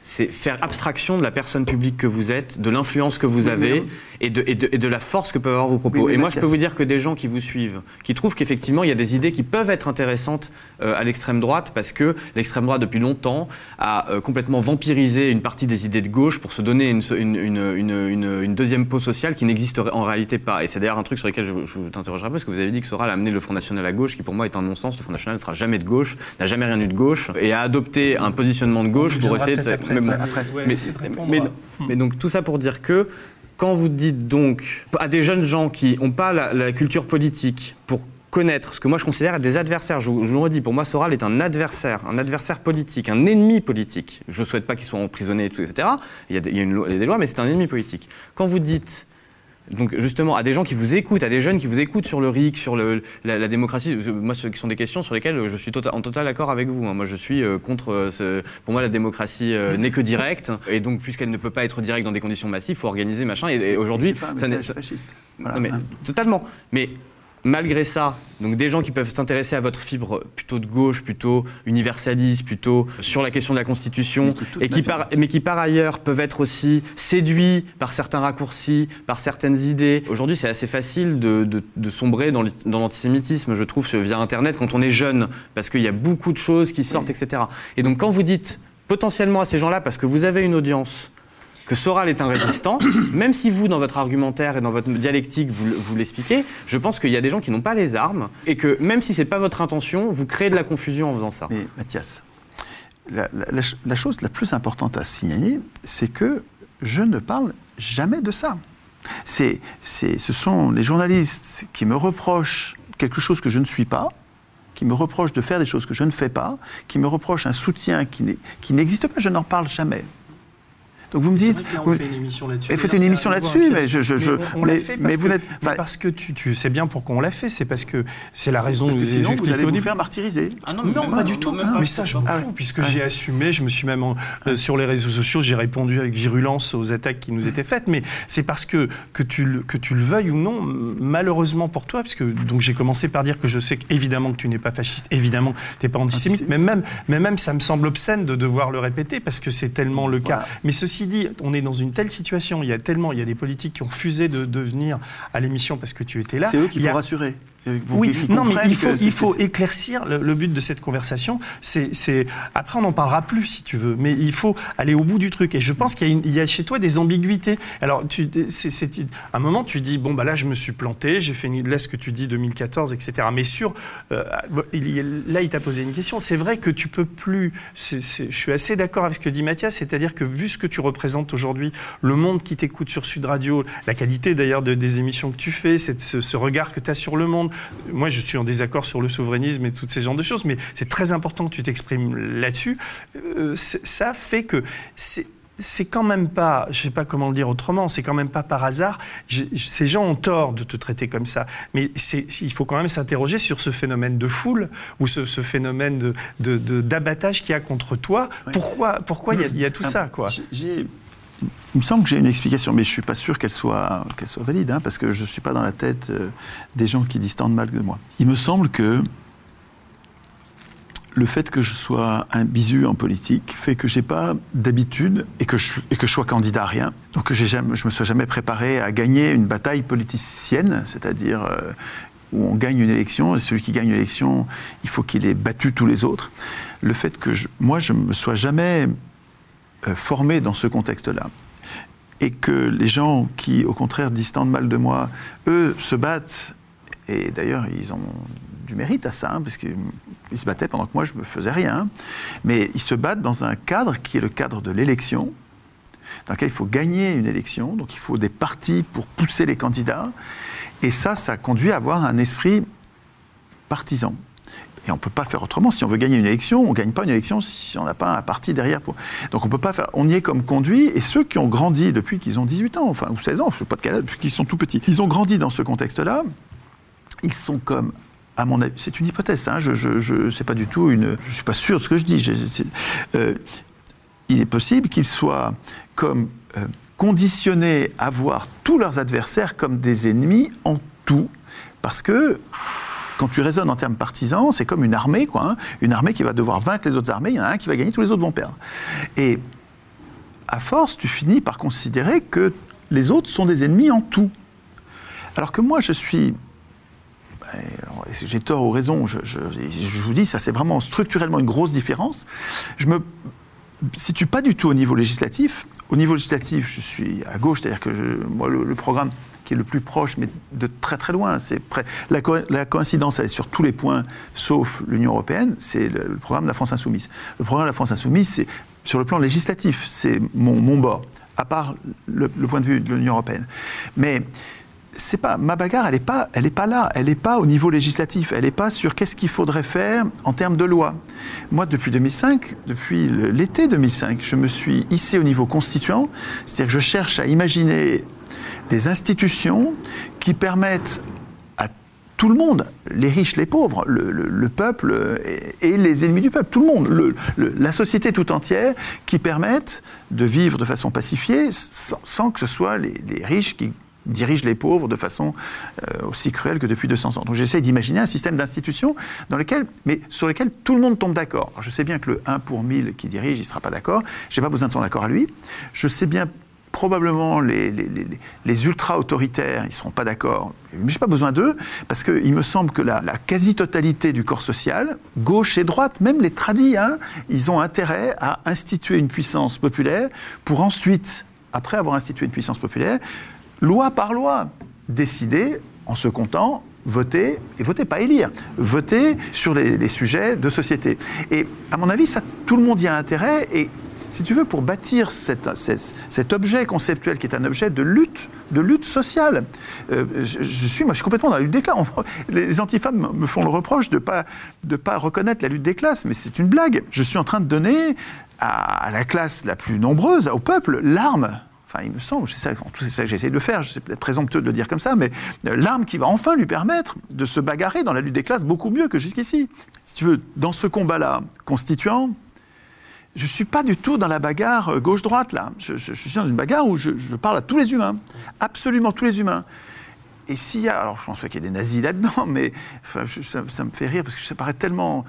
c'est faire abstraction de la personne publique que vous êtes, de l'influence que vous avez et de, et, de, la force que peuvent avoir vos propos. et moi, je peux vous dire que des gens qui vous suivent, qui trouvent qu'effectivement, il y a des idées qui peuvent être intéressantes euh, à l'extrême droite, parce que l'extrême droite, depuis longtemps, a euh, complètement vampirisé une partie des idées de gauche pour se donner une, une, une, deuxième peau sociale qui n'existe en réalité pas. Et c'est d'ailleurs un truc sur lequel je, je vous interrogerai parce que vous avez dit que Soral a amené le Front National à gauche, qui pour moi est un non-sens. Le Front National ne sera jamais de gauche, n'a jamais rien eu de gauche, et a adopté un positionnement de gauche pour essayer de mais, donc tout ça pour dire que quand vous dites donc à des jeunes gens qui n'ont pas la, culture politique pour connaître ce que moi je considère être des adversaires. Je, vous le redis, pour moi, Soral est un adversaire, un adversaire politique, un ennemi politique. Je ne souhaite pas qu'il soit emprisonné, etc. Il y, a, il y a, une, il y a des lois, mais c'est un ennemi politique. Quand vous dites donc justement, à des gens qui vous écoutent, à des jeunes qui vous écoutent sur le RIC, sur le, la, démocratie, moi, ce qui sont des questions sur lesquelles je suis tota-, en total accord avec vous. Hein. Moi, je suis euh, contre. Euh, pour moi, la démocratie euh, n'est que directe, et donc puisqu'elle ne peut pas être directe dans des conditions massives, il faut organiser machin. Et, aujourd'hui, ça n'est fasciste. mais, totalement. Mais malgré ça, donc des gens qui peuvent s'intéresser à votre fibre plutôt de gauche, plutôt universaliste, plutôt sur la question de la Constitution, mais qui, et qui par, mais qui par ailleurs peuvent être aussi séduits par certains raccourcis, par certaines idées. Aujourd'hui, c'est assez facile de, sombrer dans l'antisémitisme, je trouve, via Internet quand on est jeune, parce qu'il y a beaucoup de choses qui sortent, etc. Et donc quand vous dites potentiellement à ces gens-là, parce que vous avez une audience, que Soral est un résistant, (coughs) même si vous, dans votre argumentaire et dans votre dialectique, vous, vous l'expliquez, je pense qu'il y a des gens qui n'ont pas les armes et que même si ce n'est pas votre intention, vous créez de la confusion en faisant ça. Mais Mathias, la, chose la plus importante à signaler, c'est que je ne parle jamais de ça. C'est, ce sont les journalistes qui me reprochent quelque chose que je ne suis pas, qui me reprochent de faire des choses que je ne fais pas, qui me reprochent un soutien qui n'existe pas, je n'en parle jamais. Donc vous me dites, on fait une émission là-dessus. Faites une émission là-dessus, mais je, je, mais, mais, vous n'êtes parce que tu, tu sais bien pourquoi on l'a fait. C'est parce que c'est la raison. Parce que sinon vous allez vous faire martyriser. Ah non, non pas, du tout. mais ça, je m'en fous puisque j'ai assumé. Je me suis même euh, sur les réseaux sociaux, j'ai répondu avec virulence aux attaques qui nous étaient faites. Mais c'est parce que que tu que tu le veuilles ou non, malheureusement pour toi, puisque donc j'ai commencé par dire que je sais évidemment que tu n'es pas fasciste, évidemment tu n'es pas antisémite, mais même mais même ça me semble obscène de devoir le répéter parce que c'est tellement le cas. Mais ceci dit, on est dans une telle situation, il y a tellement, il y a des politiques qui ont refusé de, de venir à l'émission parce que tu étais là. C'est eux qui faut rassurer. Oui, non, mais il faut, il faut éclaircir le, but de cette conversation. C'est, après, on n'en parlera plus si tu veux, mais il faut aller au bout du truc. Et je pense qu'il y, a chez toi des ambiguïtés. Alors, tu, c'est, à un moment, tu dis bon bah là, je me suis planté, j'ai fait une, là ce que tu dis 2014, etc. Mais sur, euh, là, il t'a posé une question. C'est vrai que tu peux plus. je suis assez d'accord avec ce que dit Mathias, c'est-à-dire que vu ce que tu représentes aujourd'hui, le monde qui t'écoute sur Sud Radio, la qualité d'ailleurs des émissions que tu fais, ce, ce regard que tu as sur le monde moi, je suis en désaccord sur le souverainisme et toutes ces genres de choses, mais c'est très important que tu t'exprimes là-dessus. Euh, ça fait que c'est quand même pas, je sais pas comment le dire autrement, c'est quand même pas par hasard. ces gens ont tort de te traiter comme ça, mais il faut quand même s'interroger sur ce phénomène de foule ou ce, phénomène d'abattage de, qu'il y a contre toi. Pourquoi, pourquoi il y, a tout ça, quoi? Il me semble que j'ai une explication, mais je ne suis pas sûr qu'elle soit, qu'elle soit valide, hein, parce que je ne suis pas dans la tête euh, des gens qui de mal de moi. Il me semble que le fait que je sois un bisu en politique fait que je n'ai pas d'habitude et que, je, et que je sois candidat à rien. Donc que jamais, je me sois jamais préparé à gagner une bataille politicienne, c'est-à-dire euh, où on gagne une élection, et celui qui gagne une élection, il faut qu'il ait battu tous les autres. Le fait que moi, je ne me sois jamais formé dans ce contexte-là. Et que les gens qui, au contraire, disent tant de mal de moi, eux se battent, et d'ailleurs ils ont du mérite à ça, hein, parce qu'ils se battaient pendant que moi je ne faisais rien, mais ils se battent dans un cadre qui est le cadre de l'élection, dans lequel il faut gagner une élection, donc il faut des partis pour pousser les candidats, et ça, ça conduit à avoir un esprit partisan. Et on ne peut pas faire autrement. Si on veut gagner une élection, on ne gagne pas une élection si on n'a pas un parti derrière. Donc on peut pas faire. On y est comme conduit. Et ceux qui ont grandi depuis qu'ils ont 18 ans, enfin, ou 16 ans, je ne sais pas de quel âge, depuis qu'ils sont tout petits, ils ont grandi dans ce contexte-là. Ils sont comme à mon avis, c'est une hypothèse, hein, je, je, je pas du tout une, je suis pas sûr de ce que je dis. Euh, il est possible qu'ils soient comme euh, conditionnés à voir tous leurs adversaires comme des ennemis en tout, parce que quand tu raisonnes en termes partisans, c'est comme une armée, quoi. Hein. une armée qui va devoir vaincre les autres armées. Il y en a un qui va gagner, tous les autres vont perdre. Et à force, tu finis par considérer que les autres sont des ennemis en tout. Alors que moi, je suis ben, j'ai tort ou raison, je, vous dis, ça c'est vraiment structurellement une grosse différence. Je me situe pas du tout au niveau législatif. Au niveau législatif, je suis à gauche, c'est-à-dire que moi, le, programme qui est le plus proche, mais de très très loin. C'est la, coïncidence, elle est sur tous les points, sauf l'Union européenne, c'est le, programme de la France insoumise. Le programme de la France insoumise, c'est sur le plan législatif, c'est mon, bord, à part le, point de vue de l'Union européenne. Mais c'est pas ma bagarre, elle n'est pas, pas là, elle n'est pas au niveau législatif, elle n'est pas sur qu'est-ce qu'il faudrait faire en termes de loi. Moi, depuis 2005, depuis l'été 2005, je me suis hissé au niveau constituant, c'est-à-dire que je cherche à imaginer des institutions qui permettent à tout le monde, les riches, les pauvres, le, peuple et, les ennemis du peuple, tout le monde, la société tout entière, qui permettent de vivre de façon pacifiée sans, que ce soit les, riches qui dirigent les pauvres de façon euh, aussi cruelle que depuis 200 ans. Donc j'essaie d'imaginer un système d'institutions dans lequel, mais sur lequel tout le monde tombe d'accord. Je sais bien que le 1 pour 1000 qui dirige, il ne sera pas d'accord. Je n'ai pas besoin de son accord à lui. Je sais bien probablement les, les, ultra-autoritaires, ils ne seront pas d'accord. Mais je n'ai pas besoin d'eux, parce qu'il me semble que la, quasi-totalité du corps social, gauche et droite, même les tradis, hein, ils ont intérêt à instituer une puissance populaire pour ensuite, après avoir institué une puissance populaire, loi par loi, décider en se comptant voter, et voter, pas élire, voter sur les, les, sujets de société. Et à mon avis, ça, tout le monde y a intérêt, et si tu veux, pour bâtir cet, objet conceptuel qui est un objet de lutte, de lutte sociale. Euh, je, suis, moi, je suis complètement dans la lutte des classes. Les antifemmes me font le reproche de ne pas, de pas reconnaître la lutte des classes, mais c'est une blague. Je suis en train de donner à, la classe la plus nombreuse, au peuple, l'arme Enfin, il me semble, c'est ça, ça que j'essaie de faire, c'est peut-être présomptueux de le dire comme ça, mais euh, l'arme qui va enfin lui permettre de se bagarrer dans la lutte des classes beaucoup mieux que jusqu'ici. Si tu veux, dans ce combat-là constituant, je ne suis pas du tout dans la bagarre euh, gauche-droite, là. Je, suis dans une bagarre où je, parle à tous les humains, absolument tous les humains. Et s'il y a, alors je pense qu'il y a des nazis là-dedans, (laughs) mais ça, me fait rire parce que ça paraît tellement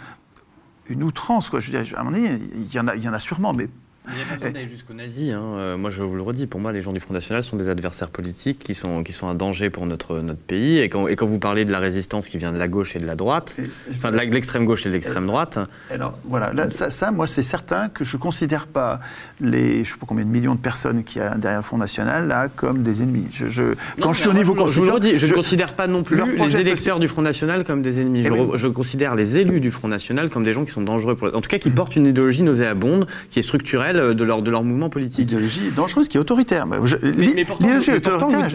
une outrance, quoi. Je veux à un moment donné, il y en a, il y en a sûrement, mais il n'y a pas besoin d'aller jusqu'aux nazis. Hein. Euh, moi, je vous le redis, pour moi, les gens du Front National sont des adversaires politiques qui sont, qui sont un danger pour notre, notre pays. Et quand, et quand vous parlez de la résistance qui vient de la gauche et de la droite, enfin de l'extrême gauche et de l'extrême droite. Alors, voilà, là, ça, moi, c'est certain que je ne considère pas les, je ne sais pas combien de millions de personnes qu'il y a derrière le Front National, là, comme des ennemis. Je, quand je suis au niveau je, je vous le redis, je ne considère pas non plus les électeurs du Front National comme des ennemis. Eh je, je, considère les élus du Front National comme des gens qui sont dangereux, pour, en tout cas qui portent une idéologie nauséabonde, qui est structurelle de leur, de leur mouvement politique. Idéologie dangereuse qui est autoritaire. Mais,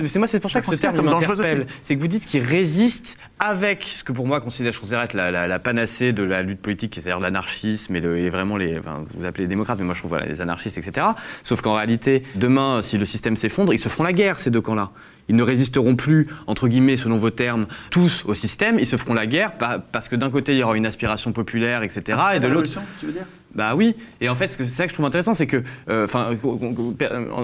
c'est moi, c'est pour ça que ce terme m'interpelle. C'est que vous dites qu'il résiste avec ce que pour moi considère, je considère être la, panacée de la lutte politique, c'est-à-dire l'anarchisme et, vraiment les, vous appelez les démocrates, mais moi je trouve voilà, les anarchistes, etc. Sauf qu'en réalité, demain, si le système s'effondre, ils se feront la guerre, ces deux camps-là. Ils ne résisteront plus, entre guillemets, selon vos termes, tous au système. Ils se feront la guerre parce que d'un côté, il y aura une aspiration populaire, etc. et de l'autre. tu veux dire? Bah oui, et en fait, c'est ça que je trouve intéressant, c'est que, euh, enfin,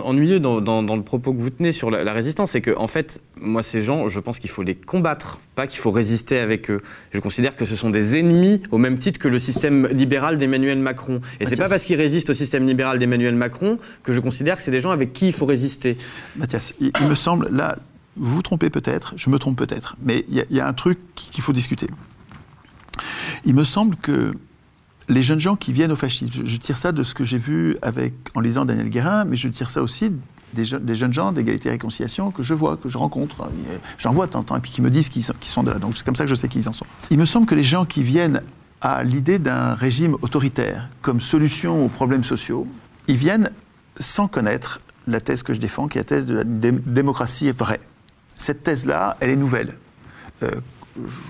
ennuyeux dans, dans, le propos que vous tenez sur la, résistance, c'est que, en fait, moi, ces gens, je pense qu'il faut les combattre, pas qu'il faut résister avec eux. Je considère que ce sont des ennemis au même titre que le système libéral d'Emmanuel Macron. Et c'est pas parce qu'ils résistent au système libéral d'Emmanuel Macron que je considère que c'est des gens avec qui il faut résister. Mathias, il, me semble, là, vous vous trompez peut-être, je me trompe peut-être, mais il y, y, a un truc qu'il faut discuter. Il me semble que les jeunes gens qui viennent au fascisme, je, tire ça de ce que j'ai vu avec, en lisant Daniel Guérin, mais je tire ça aussi des, jeunes gens d'égalité et réconciliation que je vois, que je rencontre. J'en vois tant, et puis qui me disent qu'ils sont, sont, de là. Donc c'est comme ça que je sais qu'ils en sont. Il me semble que les gens qui viennent à l'idée d'un régime autoritaire comme solution aux problèmes sociaux, ils viennent sans connaître la thèse que je défends, qui est la thèse de la démocratie vraie. Cette thèse-là, elle est nouvelle. Euh,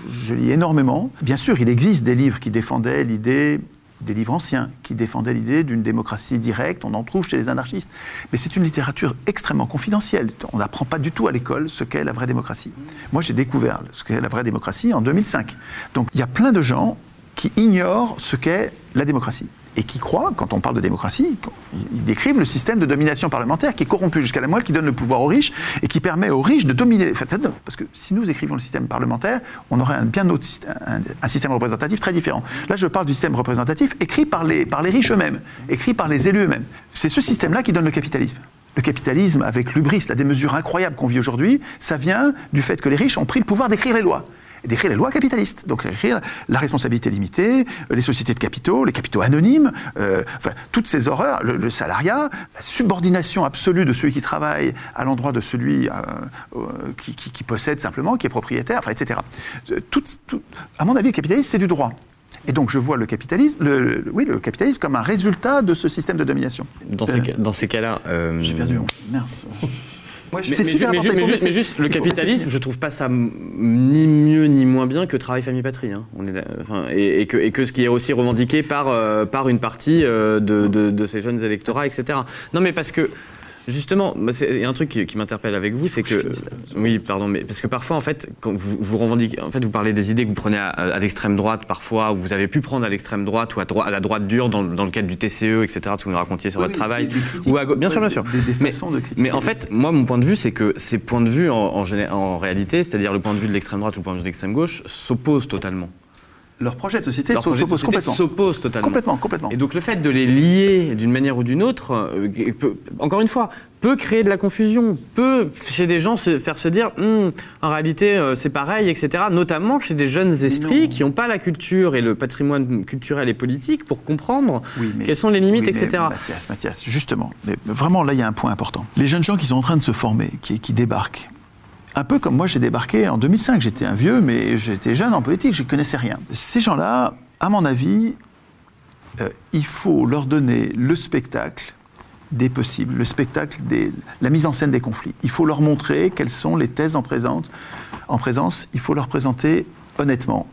je lis énormément. Bien sûr, il existe des livres qui défendaient l'idée des livres anciens qui défendaient l'idée d'une démocratie directe, on en trouve chez les anarchistes. Mais c'est une littérature extrêmement confidentielle. On n'apprend pas du tout à l'école ce qu'est la vraie démocratie. Moi, j'ai découvert ce qu'est la vraie démocratie en 2005. Donc, il y a plein de gens qui ignorent ce qu'est la démocratie et qui croient, quand on parle de démocratie, ils décrivent le système de domination parlementaire qui est corrompu jusqu'à la moelle, qui donne le pouvoir aux riches et qui permet aux riches de dominer. Parce que si nous écrivons le système parlementaire, on aurait un, système représentatif très différent. Là, je parle du système représentatif écrit par les, par les riches eux-mêmes, écrit par les élus eux-mêmes. C'est ce système-là qui donne le capitalisme. Le capitalisme, avec l'ubris, la démesure incroyable qu'on vit aujourd'hui, ça vient du fait que les riches ont pris le pouvoir d'écrire les lois d'écrire les lois capitalistes. Donc écrire la responsabilité limitée, les sociétés de capitaux, les capitaux anonymes, euh, enfin, toutes ces horreurs, le, salariat, la subordination absolue de celui qui travaille à l'endroit de celui euh, euh, qui, possède simplement, qui est propriétaire, enfin, etc. Tout, à mon avis, le capitalisme, c'est du droit. Et donc je vois le capitalisme, oui, le capitalisme comme un résultat de ce système de domination. Dans ces, ces cas-là... J'ai perdu, merci c'est super mais, mais, juste, le capitalisme, je trouve pas ça ni mieux ni moins bien que travail, famille, patrie. Hein. On est, enfin, et, que, et, que, ce qui est aussi revendiqué par, euh, par une partie euh, de, de, de, ces jeunes électorats, etc. Non, mais parce que Justement, il y a un truc qui, m'interpelle avec vous, c'est que oui, pardon, mais parce que parfois en fait, quand vous, vous revendiquez, en fait, vous parlez des idées que vous prenez à, l'extrême droite parfois, ou vous avez pu prendre à l'extrême droite ou à, à, la droite dure dans, le cadre du TCE, etc. Ce que vous nous racontiez sur votre travail, ou à, bien sûr, bien sûr. mais, mais, en fait, moi, mon point de vue, c'est que ces points de vue en, en réalité, c'est-à-dire le point de vue de l'extrême droite ou le point de vue de l'extrême gauche, s'opposent totalement leur projet de société s'oppose complètement. S'oppose totalement. Complètement, complètement. Et donc le fait de les lier d'une manière ou d'une autre, euh, encore une fois, peut créer de la confusion, peut chez des gens se faire se dire, hum, en réalité euh, c'est pareil, etc. Notamment chez des jeunes esprits qui n'ont pas la culture et le patrimoine culturel et politique pour comprendre quelles sont les limites, etc. Mathias, Mathias, justement, mais vraiment là il y a un point important. Les jeunes gens qui sont en train de se former, qui, qui débarquent, un peu comme moi, j'ai débarqué en 2005. J'étais un vieux, mais j'étais jeune en politique, je ne connaissais rien. Ces gens-là, à mon avis, euh, il faut leur donner le spectacle des possibles, le spectacle, des, la mise en scène des conflits. Il faut leur montrer quelles sont les thèses en, présence, en présence, il faut leur présenter honnêtement.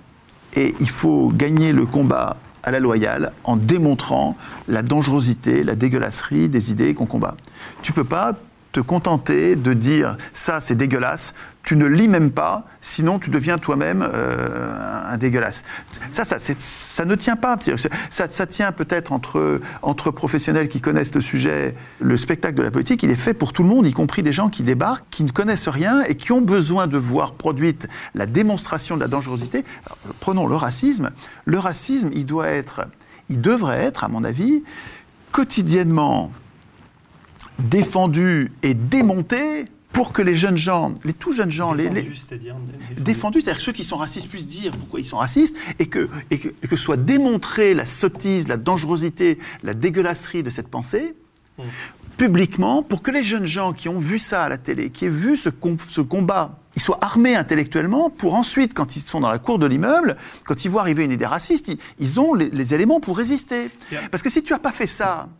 Et il faut gagner le combat à la loyale en démontrant la dangerosité, la dégueulasserie des idées qu'on combat. Tu peux pas te contenter de dire ça c'est dégueulasse, tu ne lis même pas, sinon tu deviens toi-même euh, un dégueulasse. Ça, ça, ça, ne tient pas. Ça, ça tient peut-être entre, entre professionnels qui connaissent le sujet. Le spectacle de la politique, il est fait pour tout le monde, y compris des gens qui débarquent, qui ne connaissent rien et qui ont besoin de voir produite la démonstration de la dangerosité. prenons le racisme. Le racisme, il doit être, il devrait être, à mon avis, quotidiennement défendu et démonté pour que les jeunes gens, les tout jeunes gens, défendus, les, c'est-à-dire défendus, c'est-à-dire ceux qui sont racistes puissent dire pourquoi ils sont racistes et que, et que, que soit démontrée la sottise, la dangerosité, la dégueulasserie de cette pensée. Mmh. publiquement pour que les jeunes gens qui ont vu ça à la télé, qui aient vu ce, ce combat, ils soient armés intellectuellement pour ensuite, quand ils sont dans la cour de l'immeuble, quand ils voient arriver une idée raciste, ils, ils ont les, les, éléments pour résister. Yeah. Parce que si tu n'as pas fait ça,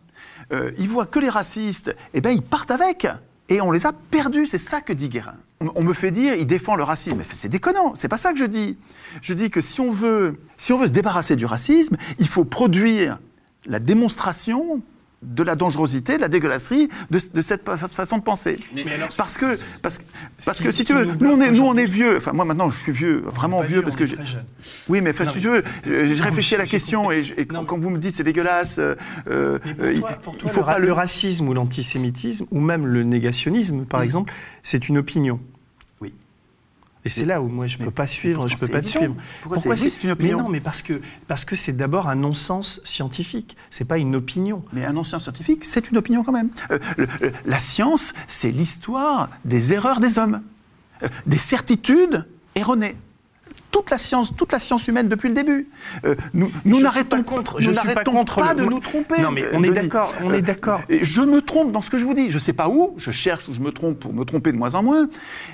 euh, ils voient que les racistes, eh ben ils partent avec. Et on les a perdus, c'est ça que dit Guérin. On, on me fait dire, il défend le racisme. Mais c'est déconnant, c'est pas ça que je dis. Je dis que si on veut, si on veut se débarrasser du racisme, il faut produire la démonstration de la dangerosité, de la dégueulasserie de, de cette façon de penser. Mais, parce que, parce, parce que si tu veux, nous on, est, nous on est vieux, enfin moi maintenant je suis vieux, vraiment vieux, parce que... Oui mais enfin, si tu veux, j'ai réfléchi à la question et, et non, quand vous me dites c'est dégueulasse, euh, toi, toi, il faut le, pas le... le racisme ou l'antisémitisme ou même le négationnisme par mmh. exemple, c'est une opinion. Et c'est là où moi je ne peux pas suivre, je peux pas te suivre. Pourquoi, Pourquoi c'est une opinion Mais non, mais parce que parce que c'est d'abord un non-sens scientifique. C'est pas une opinion. Mais un non-sens scientifique, c'est une opinion quand même. Euh, le, la science, c'est l'histoire des erreurs des hommes, euh, des certitudes erronées toute la science, toute la science humaine depuis le début. Euh, nous n'arrêtons contre, je suis pas, contre pas le... de nous tromper. Non, mais on est d'accord, on est d'accord. Euh, je me trompe dans ce que je vous dis. Je sais pas où, je cherche où je me trompe pour me tromper de moins en moins,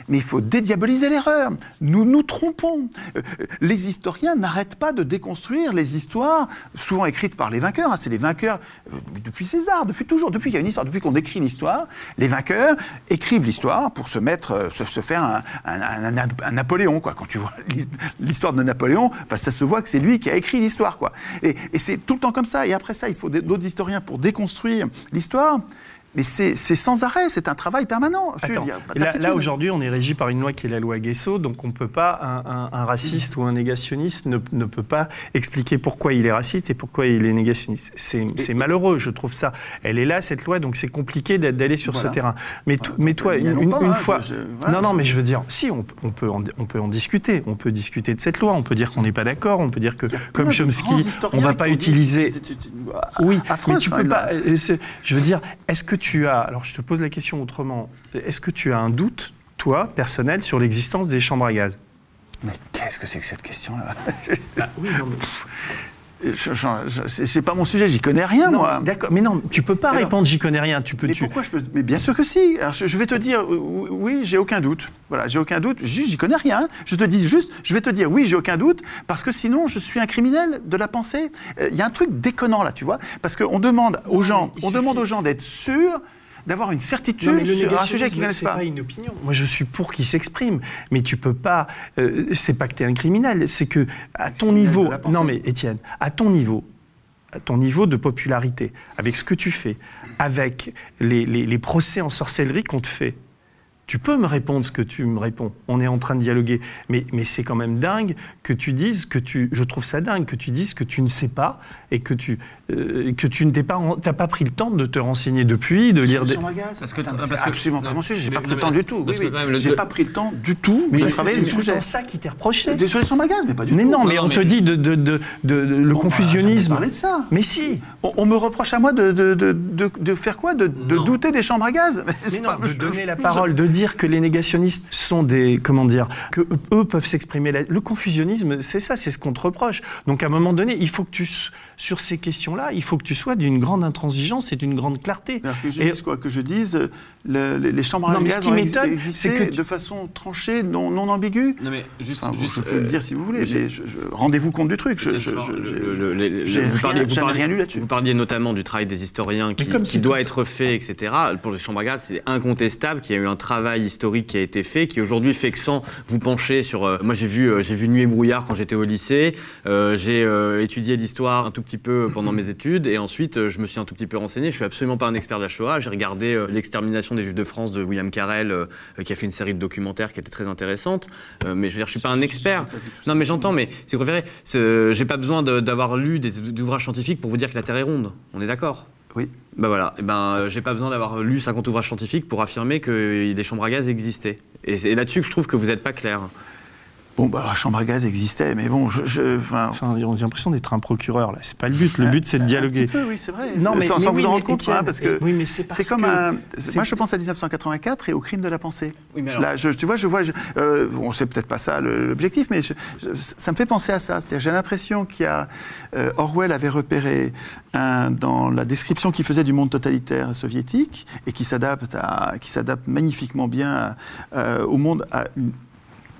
mais il faut dédiaboliser l'erreur. Nous nous trompons. Euh, les historiens n'arrêtent pas de déconstruire les histoires, souvent écrites par les vainqueurs. Hein. C'est les vainqueurs euh, depuis César, depuis toujours, depuis qu'il y a une histoire, depuis qu'on écrit l'histoire, les vainqueurs écrivent l'histoire pour se mettre, se, se faire un, un, un, un, Napoléon, quoi. Quand tu vois (laughs) l'histoire de Napoléon, enfin, ça se voit que c'est lui qui a écrit l'histoire. Et, et c'est tout le temps comme ça. Et après ça, il faut d'autres historiens pour déconstruire l'histoire. Mais c'est sans arrêt, c'est un travail permanent. Attends, là, là aujourd'hui, on est régi par une loi qui est la loi Guesso, donc on peut pas, un, un, un raciste ou un négationniste ne, ne, peut pas expliquer pourquoi il est raciste et pourquoi il est négationniste. C'est malheureux, je trouve ça. Elle est là, cette loi, donc c'est compliqué d'aller sur voilà. ce terrain. Mais, voilà. mais toi, une, une, pas, fois... Je, je, voilà, non, non, mais je veux dire, si, on, on, peut en, on peut en discuter. On peut discuter de cette loi, on peut dire qu'on n'est pas d'accord, on peut dire que, comme Chomsky, on ne va pas utiliser... Oui, mais tu peux pas... Euh, Je veux dire, est-ce que tu as, alors je te pose la question autrement, est-ce que tu as un doute, toi, personnel, sur l'existence des chambres à gaz? Mais qu'est-ce que c'est que cette question-là? Bah, oui, non, mais... C'est pas mon sujet, j'y connais rien, non, moi. D'accord, mais non, tu peux pas répondre, j'y connais rien. Tu peux. Mais tu... pourquoi je peux Mais bien sûr que si. Alors, je vais te dire, oui, j'ai aucun doute. Voilà, j'ai aucun doute. J'y connais rien. Je te dis juste, je vais te dire, oui, j'ai aucun doute, parce que sinon, je suis un criminel de la pensée. Il euh, y a un truc déconnant là, tu vois, parce qu'on demande aux gens, on demande aux gens d'être sûrs d'avoir une certitude non, sur un sujet qu'ils ne connaissent pas. Pas une opinion. Moi, je suis pour qu'ils s'expriment, mais tu peux pas. Euh, c'est pas que tu es un criminel, c'est que à ton niveau. Non, mais Étienne, à ton niveau, à ton niveau de popularité, avec ce que tu fais, avec les, les, les procès en sorcellerie qu'on te fait, tu peux me répondre ce que tu me réponds. On est en train de dialoguer. Mais, mais c'est quand même dingue que tu dises que tu. Je trouve ça dingue que tu dises que tu ne sais pas et que tu, euh, que tu n'as pas, pas pris le temps de te renseigner depuis, de lire des. Parce que c'est absolument pas mon sujet. J'ai pas pris le temps du tout. Oui, oui. Le... J'ai pas pris le temps du tout mais de travailler le sujet. C'est ça qui t'est reproché. Des solutions à gaz, mais pas du mais tout. Non, mais on te dit de, de, de, de le confusionnisme. parler de ça. Mais si. On, on, me reproche à moi de, faire quoi? De douter des chambres à gaz? Mais non, de donner la parole, de dire dire que les négationnistes sont des, comment dire, que eux peuvent s'exprimer. Le confusionnisme, c'est ça, c'est ce qu'on te reproche. Donc à un moment donné, il faut que tu, sur ces questions-là, il faut que tu sois d'une grande intransigeance et d'une grande clarté. que je dise quoi Que je dise, les chambres à gaz ont existé que de façon tranchée, non, non ambiguë. Non mais juste, je peux le dire si vous voulez. Rendez-vous compte du truc. Je, vous rien lu là-dessus. Vous parliez notamment du travail des historiens qui, qui doit être fait, etc. Pour les chambres à gaz, c'est incontestable qu'il y a eu un travail historique qui a été fait, qui aujourd'hui fait que sans vous pencher sur. Euh, moi, j'ai vu, euh, j'ai vu Nuit et brouillard quand j'étais au lycée. Euh, j'ai étudié l'histoire un tout petit peu pendant mes études, et ensuite, je me suis un tout petit peu renseigné. Je suis absolument pas un expert de la Shoah. J'ai regardé l'extermination des Juifs de France de William Carell, qui a fait une série de documentaires qui était très intéressante. mais je veux dire, je suis pas un expert. Non, mais j'entends. Mais si vous préférez, j'ai pas besoin d'avoir lu des ouvrages scientifiques pour vous dire que la Terre est ronde. On est d'accord? Oui. Ben voilà, et eh ben, euh, j'ai pas besoin d'avoir lu 50 ouvrages scientifiques pour affirmer que des chambres à gaz existaient. Et c'est là-dessus que je trouve que vous n'êtes pas clair. Bon, bah, la chambre à gaz existait, mais bon, je. je enfin, on a l'impression d'être un procureur, là. C'est pas le but. Le but, c'est de dialoguer. oui, c'est vrai. Non, mais, sans, vous en rendre compte, hein, parce que. Oui, mais c'est comme un. Moi, je pense à 1984 et au crime de la pensée. Oui, mais alors... Là, je, tu vois, je vois. Euh, bon, c'est peut-être pas ça l'objectif, mais ça me fait penser à ça. J'ai l'impression qu'il y a. Euh, Orwell avait repéré un, dans la description qu'il faisait du monde totalitaire soviétique et qui s'adapte magnifiquement bien euh, au monde. À une,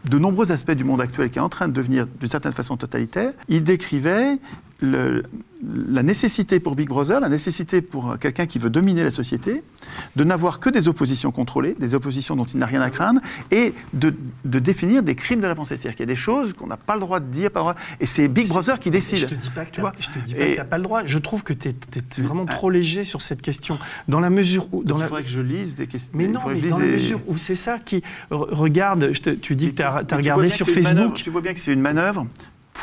de nombreux aspects du monde actuel qui est en train de devenir d'une certaine façon totalitaire, il décrivait le, la nécessité pour Big Brother, la nécessité pour quelqu'un qui veut dominer la société, de n'avoir que des oppositions contrôlées, des oppositions dont il n'a rien à craindre, et de, définir des crimes de la pensée. C'est-à-dire qu'il y a des choses qu'on n'a pas le droit de dire, pas le droit, et c'est Big Brother qui décide. Je te dis pas que tu vois. Je te dis pas que n'as pas le droit. Je trouve que tu es, vraiment trop léger sur cette question. Dans la mesure où, dans il faudrait que je lise des questions. Mais non, mais dans la mesure où c'est ça qui regarde. tu dis que tu as, regardé sur Facebook. tu vois bien que c'est une manœuvre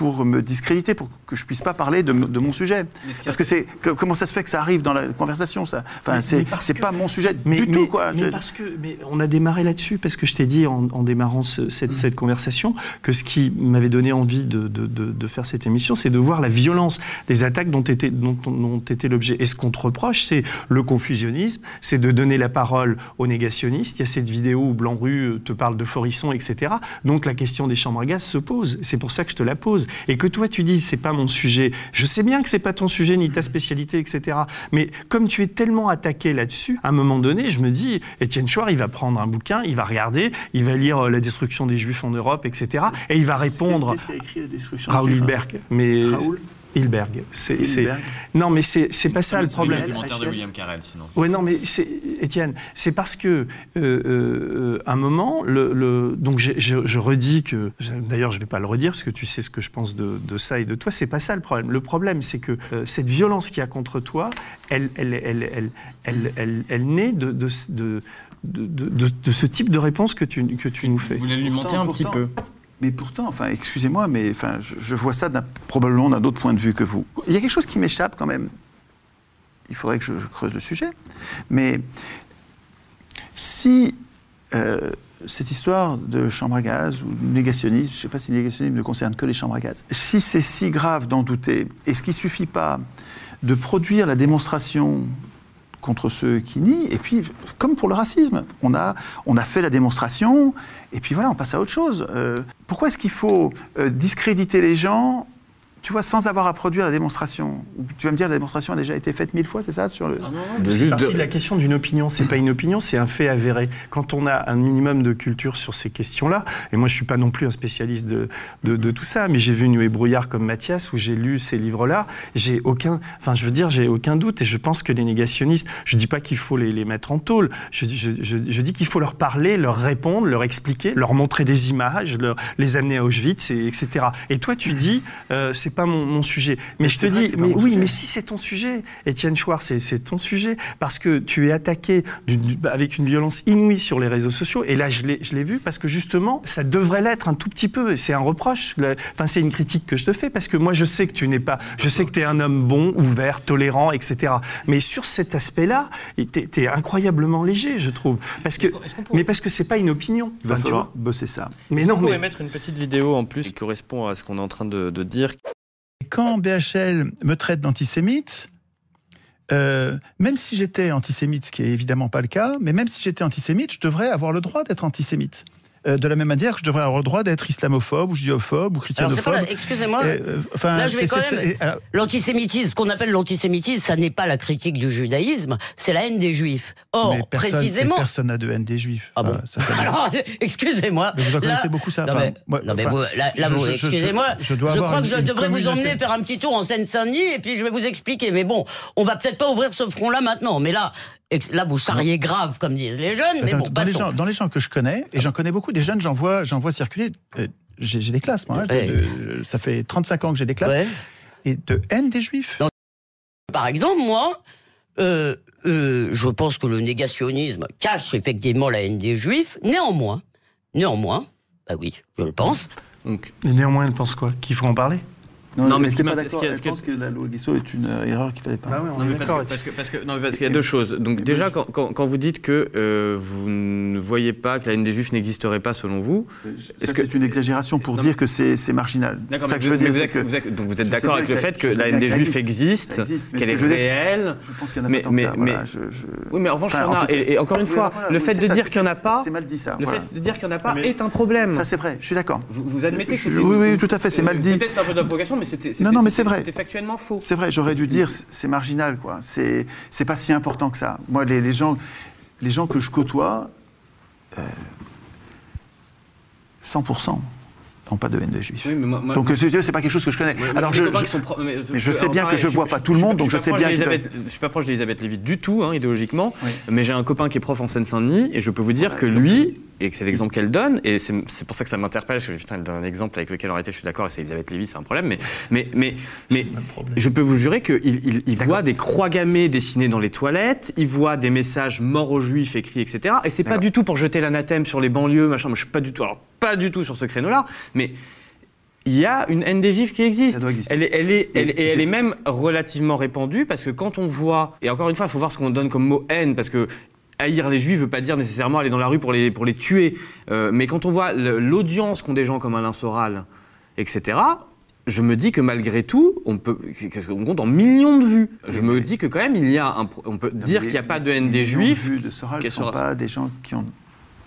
pour me discréditer, pour que je puisse pas parler de, mon sujet. Parce que c'est comment ça se fait que ça arrive dans la conversation ça? Enfin, c'est pas mon sujet du tout quoi. Mais parce que mais on a démarré là-dessus parce que je t'ai dit en, démarrant cette, cette, conversation que ce qui m'avait donné envie de, de, faire cette émission, c'est de voir la violence des attaques dont était dont, dont était l'objet. Et ce qu'on te reproche, c'est le confusionnisme, c'est de donner la parole aux négationnistes. Il y a cette vidéo où Blanc-Rue te parle de Forisson, etc. Donc la question des chambres à gaz se pose. C'est pour ça que je te la pose et que toi tu dis c'est pas mon sujet, je sais bien que c'est pas ton sujet ni ta spécialité, etc. Mais comme tu es tellement attaqué là-dessus, à un moment donné, je me dis, Étienne Chouard, il va prendre un bouquin, il va regarder, il va lire euh, La destruction des Juifs en Europe, etc. Et il va répondre. Qu'est-ce qu'a écrit La destruction Raoul Hilberg. Mais Raoul? Hilberg. C'est, non, mais c'est, pas ça le problème. de William Carell, sinon. Oui, non, mais c'est, Étienne, c'est parce que, euh, euh, un moment, le, donc je, redis que, d'ailleurs, je vais pas le redire parce que tu sais ce que je pense de, ça et de toi. C'est pas ça le problème. Le problème, c'est que euh, cette violence qu'il y a contre toi, elle, elle, elle, elle, elle, naît de, de, de de, ce type de réponse que tu, que tu nous fais. Vous l'alimenter un petit peu. Mais pourtant, enfin, excusez-moi, mais enfin, je, vois ça probablement d'un autre point de vue que vous. Il y a quelque chose qui m'échappe quand même. Il faudrait que je, creuse le sujet. Mais si euh, cette histoire de chambre à gaz ou négationnisme, je ne sais pas si le négationnisme ne concerne que les chambres à gaz, si c'est si grave d'en douter, est-ce qu'il ne suffit pas de produire la démonstration contre ceux qui nient. Et puis, comme pour le racisme, on a, on a fait la démonstration, et puis voilà, on passe à autre chose. Euh, pourquoi est-ce qu'il faut euh, discréditer les gens tu vois, sans avoir à produire la démonstration. Tu vas me dire, la démonstration a déjà été faite mille fois, c'est ça sur le... Ah c'est la question d'une opinion. C'est pas une opinion, c'est un fait avéré. Quand on a un minimum de culture sur ces questions-là, et moi je suis pas non plus un spécialiste de, de, tout ça, mais j'ai vu Nuit et brouillard comme Mathias, où j'ai lu ces livres-là, j'ai aucun, enfin je veux dire, j'ai aucun doute, et je pense que les négationnistes, je dis pas qu'il faut les, les, mettre en tôle, je, je, je, dis qu'il faut leur parler, leur répondre, leur expliquer, leur montrer des images, leur, les amener à Auschwitz, et, etc. Et toi tu dis, euh, c'est pas mon, sujet. Mais, je te dis, mais oui, mais si c'est ton sujet, Étienne Chouard, c'est ton sujet, parce que tu es attaqué avec une violence inouïe sur les réseaux sociaux. Et là, je l'ai vu parce que justement, ça devrait l'être un tout petit peu. C'est un reproche. Enfin, c'est une critique que je te fais parce que moi, je sais que tu n'es pas, je sais que tu es un homme bon, ouvert, tolérant, etc. Mais sur cet aspect-là, tu es, incroyablement léger, je trouve. Parce que, mais parce que c'est pas une opinion. Il va falloir bosser ça. Mais non, on pourrait mettre une petite vidéo en plus qui correspond à ce qu'on est en train de, de dire quand BHL me traite d'antisémite, euh, même si j'étais antisémite, ce qui est évidemment pas le cas, mais même si j'étais antisémite, je devrais avoir le droit d'être antisémite. Euh, de la même manière que je devrais avoir le droit d'être islamophobe ou judéophobe ou christianophobe. Excusez-moi. Euh, enfin, l'antisémitisme, ce qu'on appelle l'antisémitisme, ça n'est pas la critique du judaïsme, c'est la haine des juifs. Or, personne, précisément. Personne n'a de haine des juifs. Ah bon ça, (laughs) Alors, excusez-moi. vous en connaissez beaucoup ça. Non, mais, non, mais vous, là, vous, excusez-moi. Je, je, crois que je devrais vous emmener faire un petit tour en Seine-Saint-Denis et puis je vais vous expliquer. Mais bon, on va peut-être pas ouvrir ce front-là maintenant. Mais là, Là, vous charriez grave, comme disent les jeunes, mais bon, dans, les gens, dans les gens que je connais, et j'en connais beaucoup, des jeunes, j'en vois, vois circuler. Euh, j'ai des classes, moi. Hein, ça fait 35 ans que j'ai des classes. Et de haine des juifs. Par exemple, moi, euh, euh, je pense que le négationnisme cache effectivement la haine des juifs. Néanmoins, néanmoins, bah oui, je le pense. Donc, et néanmoins, elle pense quoi? Qu'il faut en parler? Non, mais ce qui pas d'accord. Je pense que la loi Guissot est une euh, erreur qu'il fallait pas. Ah non, mais parce, que, parce, que, parce, que, non, parce qu'il y a deux choses. Donc déjà, quand, quand, quand, vous dites que euh, vous ne voyez pas que la haine des Juifs n'existerait pas selon vous, est-ce que c'est une exagération pour dire que c'est marginal D'accord. Ça que je veux dire, donc vous êtes d'accord avec le fait que la haine des Juifs existe, qu'elle est réelle. Je pense qu'il n'y en a pas tant que ça. Oui, mais en revanche, il y en a. Et encore une fois, le fait de dire qu'il n'y en a pas, c'est mal dit ça. Le fait de dire qu'il n'y en a pas est un problème. Ça c'est vrai. Je suis d'accord. Vous admettez que c'était. Oui, oui, tout à fait. C'est mal dit. Peut-être un peu d'invocation, mais c'était. Non, non, mais c'est vrai. C'était factuellement faux. C'est vrai, j'aurais dû dire c'est marginal, quoi. C'est c'est pas si important que ça. Moi, les, les gens, les gens que je côtoie, euh, 100% n'ont pas de haine des juifs. Oui, mais moi, moi, donc c'est pas quelque chose que je connais. Alors je, je, pro... mais, mais je sais bien que je vois pas tout le monde, donc je, sais bien. Je suis pas proche d'Elisabeth Lévy du tout, hein, idéologiquement, oui. mais j'ai un copain qui est prof en Seine-Saint-Denis et je peux vous dire que lui, et que c'est l'exemple qu'elle donne, et c'est pour ça que ça m'interpelle, parce que putain, elle donne un exemple avec lequel en réalité je suis d'accord, et c'est Elisabeth Lévy, c'est un problème, mais, mais, mais, mais je peux vous jurer qu'il il, il voit des croix gammées dessinées dans les toilettes, il voit des messages morts aux juifs écrits, etc. Et c'est pas du tout pour jeter l'anathème sur les banlieues, machin, moi je suis pas du tout, alors pas du tout sur ce créneau-là, mais il y a une haine des juifs qui existe. Elle est, elle est, elle, et elle est même relativement répandue parce que quand on voit, et encore une fois, il faut voir ce qu'on donne comme mot haine, parce que haïr les juifs ne veut pas dire nécessairement aller dans la rue pour les, pour les tuer. Euh, mais quand on voit l'audience qu'ont des gens comme Alain Soral, etc., je me dis que malgré tout, on peut, on compte en millions de vues. Je me dis que quand même, il y a un, on peut dire qu'il n'y a pas de haine des juifs. Les vues de Soral ne sont pas des gens qui ont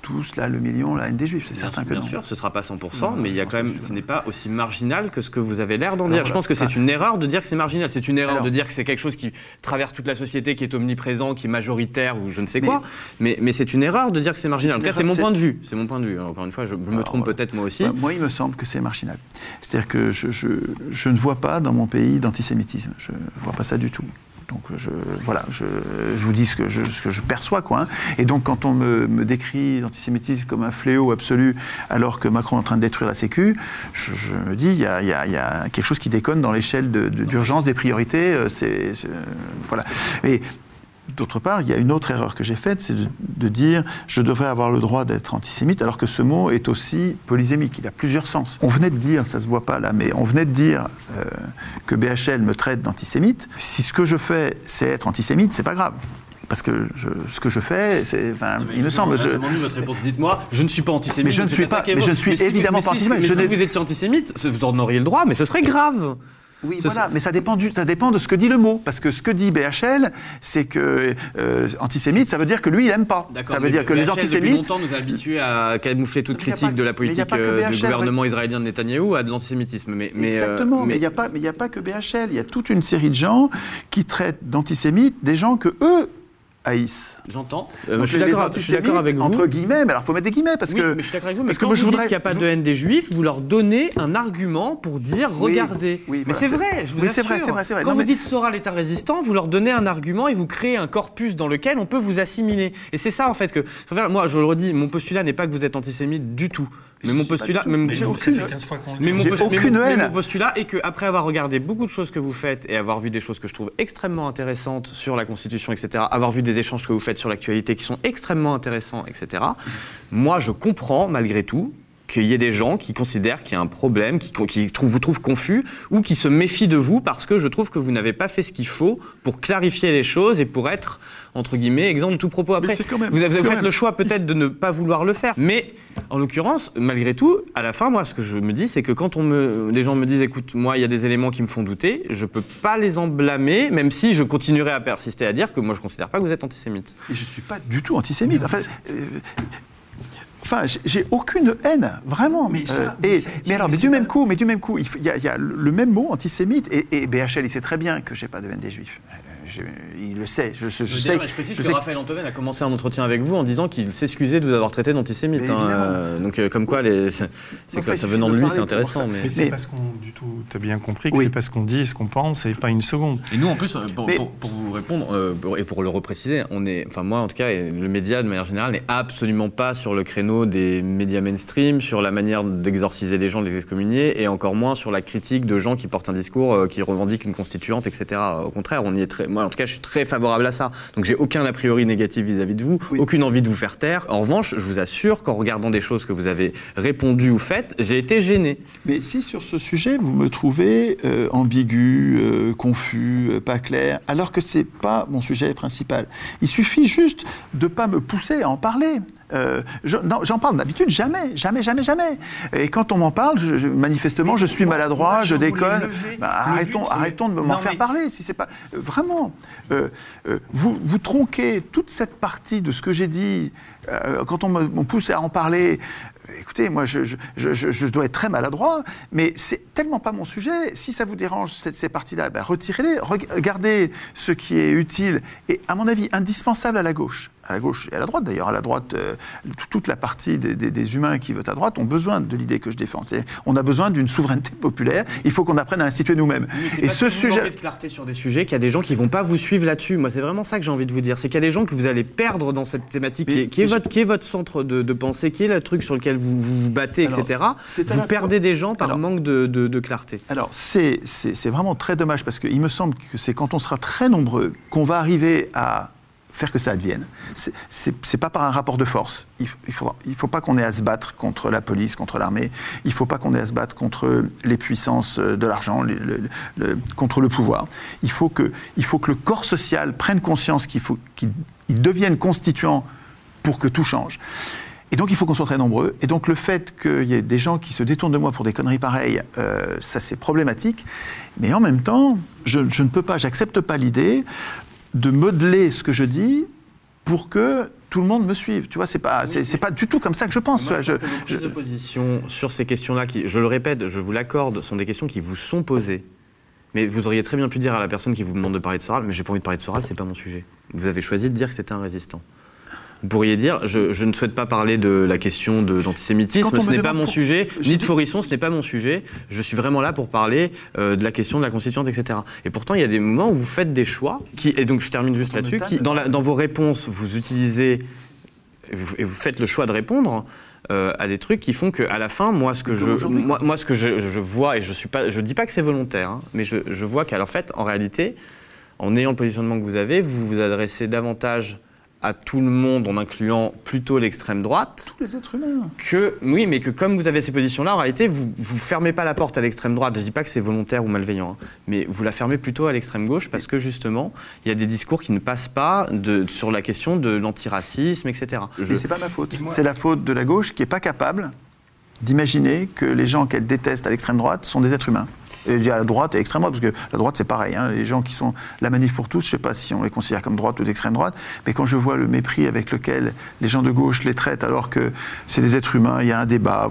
tous là le million, la haine des juifs, c'est certain que bien sûr, ce sera pas 100%, mais il y a quand même, ce n'est pas aussi marginal que ce que vous avez l'air d'en dire. Je pense que c'est une erreur de dire que c'est marginal. C'est une erreur de dire que c'est quelque chose qui traverse toute la société, qui est omniprésent, qui est majoritaire ou je ne sais quoi. Mais, mais c'est une erreur de dire que c'est marginal. En tout cas, c'est mon point de vue. C'est mon point de vue. Encore une fois, je me trompe peut-être moi aussi. Bah, moi, il me semble que c'est marginal. C'est-à-dire que je, je, je, ne vois pas dans mon pays d'antisémitisme. Je ne vois pas ça du tout. Donc je, voilà, je, vous dis ce que je, ce que je perçois. Quoi, hein. Et donc quand on me, décrit l'antisémitisme comme un fléau absolu alors que Macron est en train de détruire la Sécu, je, me dis il y, a, quelque chose qui déconne dans l'échelle d'urgence de, des priorités. Euh, c'est voilà. Et D'autre part, il y a une autre erreur que j'ai faite, c'est de, de, dire je devrais avoir le droit d'être antisémite, alors que ce mot est aussi polysémique, il a plusieurs sens. On venait de dire, ça se voit pas là, mais on venait de dire euh, que BHL me traite d'antisémite. Si ce que je fais, c'est être antisémite, c'est pas grave parce que je, ce que je fais, c'est, enfin, il me semble. Je... votre réponse. Dites-moi, je ne suis pas antisémite. Mais je ne suis pas, mais je ne suis évidemment si, pas antisémite. Mais si vous étiez antisémite, vous en auriez le droit, mais ce serait grave. Oui, voilà, mais ça dépend, du, ça dépend de ce que dit le mot. Parce que ce que dit BHL, c'est que euh, antisémite, ça veut dire que lui, il n'aime pas. Ça veut dire que BHL, les antisémites. Depuis longtemps, nous a habitués à camoufler toute critique pas, de la politique euh, du gouvernement israélien de Netanyahou à de l'antisémitisme. Mais, mais, Exactement, euh, mais il n'y a, pas, a pas que BHL. Il y a toute une série de gens qui traitent d'antisémites des gens que eux haïssent. J'entends. Euh, je suis d'accord avec vous. Entre guillemets, mais alors il faut mettre des guillemets parce oui, que. Mais je suis d'accord avec vous. Mais quand vous dites qu'il n'y a pas de haine des juifs, vous leur donnez un argument pour dire regardez. Oui, oui, mais c'est vrai, je vous oui, assure. Vrai, vrai, vrai. Quand non, vous mais... dites Soral est un résistant, vous leur donnez un argument et vous créez un corpus dans lequel on peut vous assimiler. Et c'est ça en fait que. Moi, je le redis, mon postulat n'est pas que vous êtes antisémite du tout. Mais mon postulat, aucune, mais mon, aucune haine. mon postulat est qu'après avoir regardé beaucoup de choses que vous faites et avoir vu des choses que je trouve extrêmement intéressantes sur la Constitution, etc., avoir vu des échanges que vous faites sur l'actualité qui sont extrêmement intéressants, etc., moi je comprends malgré tout qu'il y ait des gens qui considèrent qu'il y a un problème, qui, qui vous trouvent confus ou qui se méfient de vous parce que je trouve que vous n'avez pas fait ce qu'il faut pour clarifier les choses et pour être entre guillemets, exemple de tout propos après. vous avez fait le choix peut-être de ne pas vouloir le faire. Mais en l'occurrence, malgré tout, à la fin, moi, ce que je me dis, c'est que quand on me, les gens me disent, écoute, moi, il y a des éléments qui me font douter, je peux pas les en blâmer, même si je continuerai à persister à dire que moi, je considère pas que vous êtes antisémite. Et je suis pas du tout antisémite. Enfin, j'ai aucune haine, vraiment. Mais, euh, mais, alors, mais du même coup, mais du même coup, il y, a, le même mot antisémite et, et BHL, il sait très bien que j'ai pas de haine des juifs il le sait. Je, je, je sais, je précise que Raphaël Antoven a commencé un entretien avec vous en disant qu'il s'excusait de vous avoir traité d'antisémite. Hein, euh, donc, euh, comme quoi, c'est que ça venant de lui, c'est intéressant. Mais, c'est parce qu'on, du tout, tu as bien compris que c'est parce qu'on dit et ce qu'on pense et pas une seconde. Et nous, en plus, pour, pour, vous répondre euh, et pour le repréciser, on est, enfin, moi, en tout cas, le média, de manière générale, n'est absolument pas sur le créneau des médias mainstream, sur la manière d'exorciser les gens, de les excommunier, et encore moins sur la critique de gens qui portent un discours qui revendiquent une constituante, etc. Au contraire, on y est très. Moi, en tout cas, je suis très favorable à ça. Donc, j'ai aucun a priori négatif vis-à-vis de vous, aucune envie de vous faire taire. En revanche, je vous assure qu'en regardant des choses que vous avez répondu ou faites, j'ai été gêné. Mais si sur ce sujet, vous me trouvez euh, ambigu, euh, confus, euh, pas clair, alors que c'est pas mon sujet principal, il suffit juste de pas me pousser à en parler. J'en parle d'habitude jamais, jamais, jamais, jamais. Et quand on m'en parle, manifestement, je suis maladroit, je déconne. Bah, arrêtons, arrêtons de m'en faire parler. Si c'est pas vraiment, euh, euh, vous, vous tronquez toute cette partie de ce que j'ai dit euh, quand on me pousse à en parler écoutez, moi, je, dois être très maladroit, mais c'est tellement pas mon sujet. Si ça vous dérange, ces parties-là, ben, retirez-les. Regardez ce qui est utile et, à mon avis, indispensable à la gauche. À la gauche et à la droite, d'ailleurs. À la droite, euh, toute la partie des, humains qui votent à droite ont besoin de l'idée que je défends. On a besoin d'une souveraineté (laughs) populaire. Il faut qu'on apprenne à l'instituer nous-mêmes. Et ce sujet. de clarté sur des sujets qu'il y a des gens qui vont pas vous suivre là-dessus. Moi, c'est vraiment ça que j'ai envie de vous dire. C'est qu'il y a des gens que vous allez perdre dans cette thématique, qui, est, votre, qui est votre centre de, de pensée, qui est le truc sur lequel vous vous, battez, etc., vous perdez des gens par manque de, clarté. Alors, c'est vraiment très dommage parce qu'il me semble que c'est quand on sera très nombreux qu'on va arriver à faire que ça advienne. C'est pas par un rapport de force. Il il faut pas qu'on ait à se battre contre la police, contre l'armée. Il ne faut pas qu'on ait à se battre contre les puissances de l'argent, contre le pouvoir. Il faut, que, le corps social prenne conscience qu'il faut qu'il devienne constituant pour que tout change. Et donc il faut qu'on soit très nombreux. Et donc le fait qu'il y ait des gens qui se détournent de moi pour des conneries pareilles, euh, ça c'est problématique. Mais en même temps, je, ne peux pas, j'accepte pas l'idée de modeler ce que je dis pour que tout le monde me suive. Tu vois, c'est pas, c'est, pas du tout comme ça que je pense. Moi, je, je, de position sur ces questions-là, qui, je le répète, je vous l'accorde, sont des questions qui vous sont posées. Mais vous auriez très bien pu dire à la personne qui vous demande de parler de Soral, mais j'ai pas envie de parler de Soral, c'est pas mon sujet. Vous avez choisi de dire que c'était un résistant. Vous pourriez dire, je, ne souhaite pas parler de la question d'antisémitisme, ce n'est pas mon sujet, ni de Forisson, ce n'est pas mon sujet. Je suis vraiment là pour parler euh, de la question de la constituante, etc. Et pourtant, il y a des moments où vous faites des choix, qui, et donc je termine juste là-dessus, qui, dans, dans, vos réponses, vous utilisez, et vous, faites le choix de répondre. Euh, à des trucs qui font qu'à la fin, moi, ce que, je, moi, moi, ce que je, vois, et je suis pas, je dis pas que c'est volontaire, hein, mais je, je vois qu'en fait, en réalité, en ayant le positionnement que vous avez, vous vous adressez davantage à tout le monde en incluant plutôt l'extrême droite. Tous les êtres humains. Que, oui, mais que comme vous avez ces positions-là, en réalité, vous ne fermez pas la porte à l'extrême droite. Je ne dis pas que c'est volontaire ou malveillant, hein, mais vous la fermez plutôt à l'extrême gauche parce que justement, il y a des discours qui ne passent pas de, sur la question de l'antiracisme, etc. Je... c'est pas ma faute. C'est la faute de la gauche qui n'est pas capable d'imaginer que les gens qu'elle déteste à l'extrême droite sont des êtres humains. Et à la droite et extrême droite, parce que la droite c'est pareil. Hein. les gens qui sont la manif pour tous, je ne sais pas si on les considère comme droite ou d'extrême droite, mais quand je vois le mépris avec lequel les gens de gauche les traitent, alors que c'est des êtres humains, il y a un débat,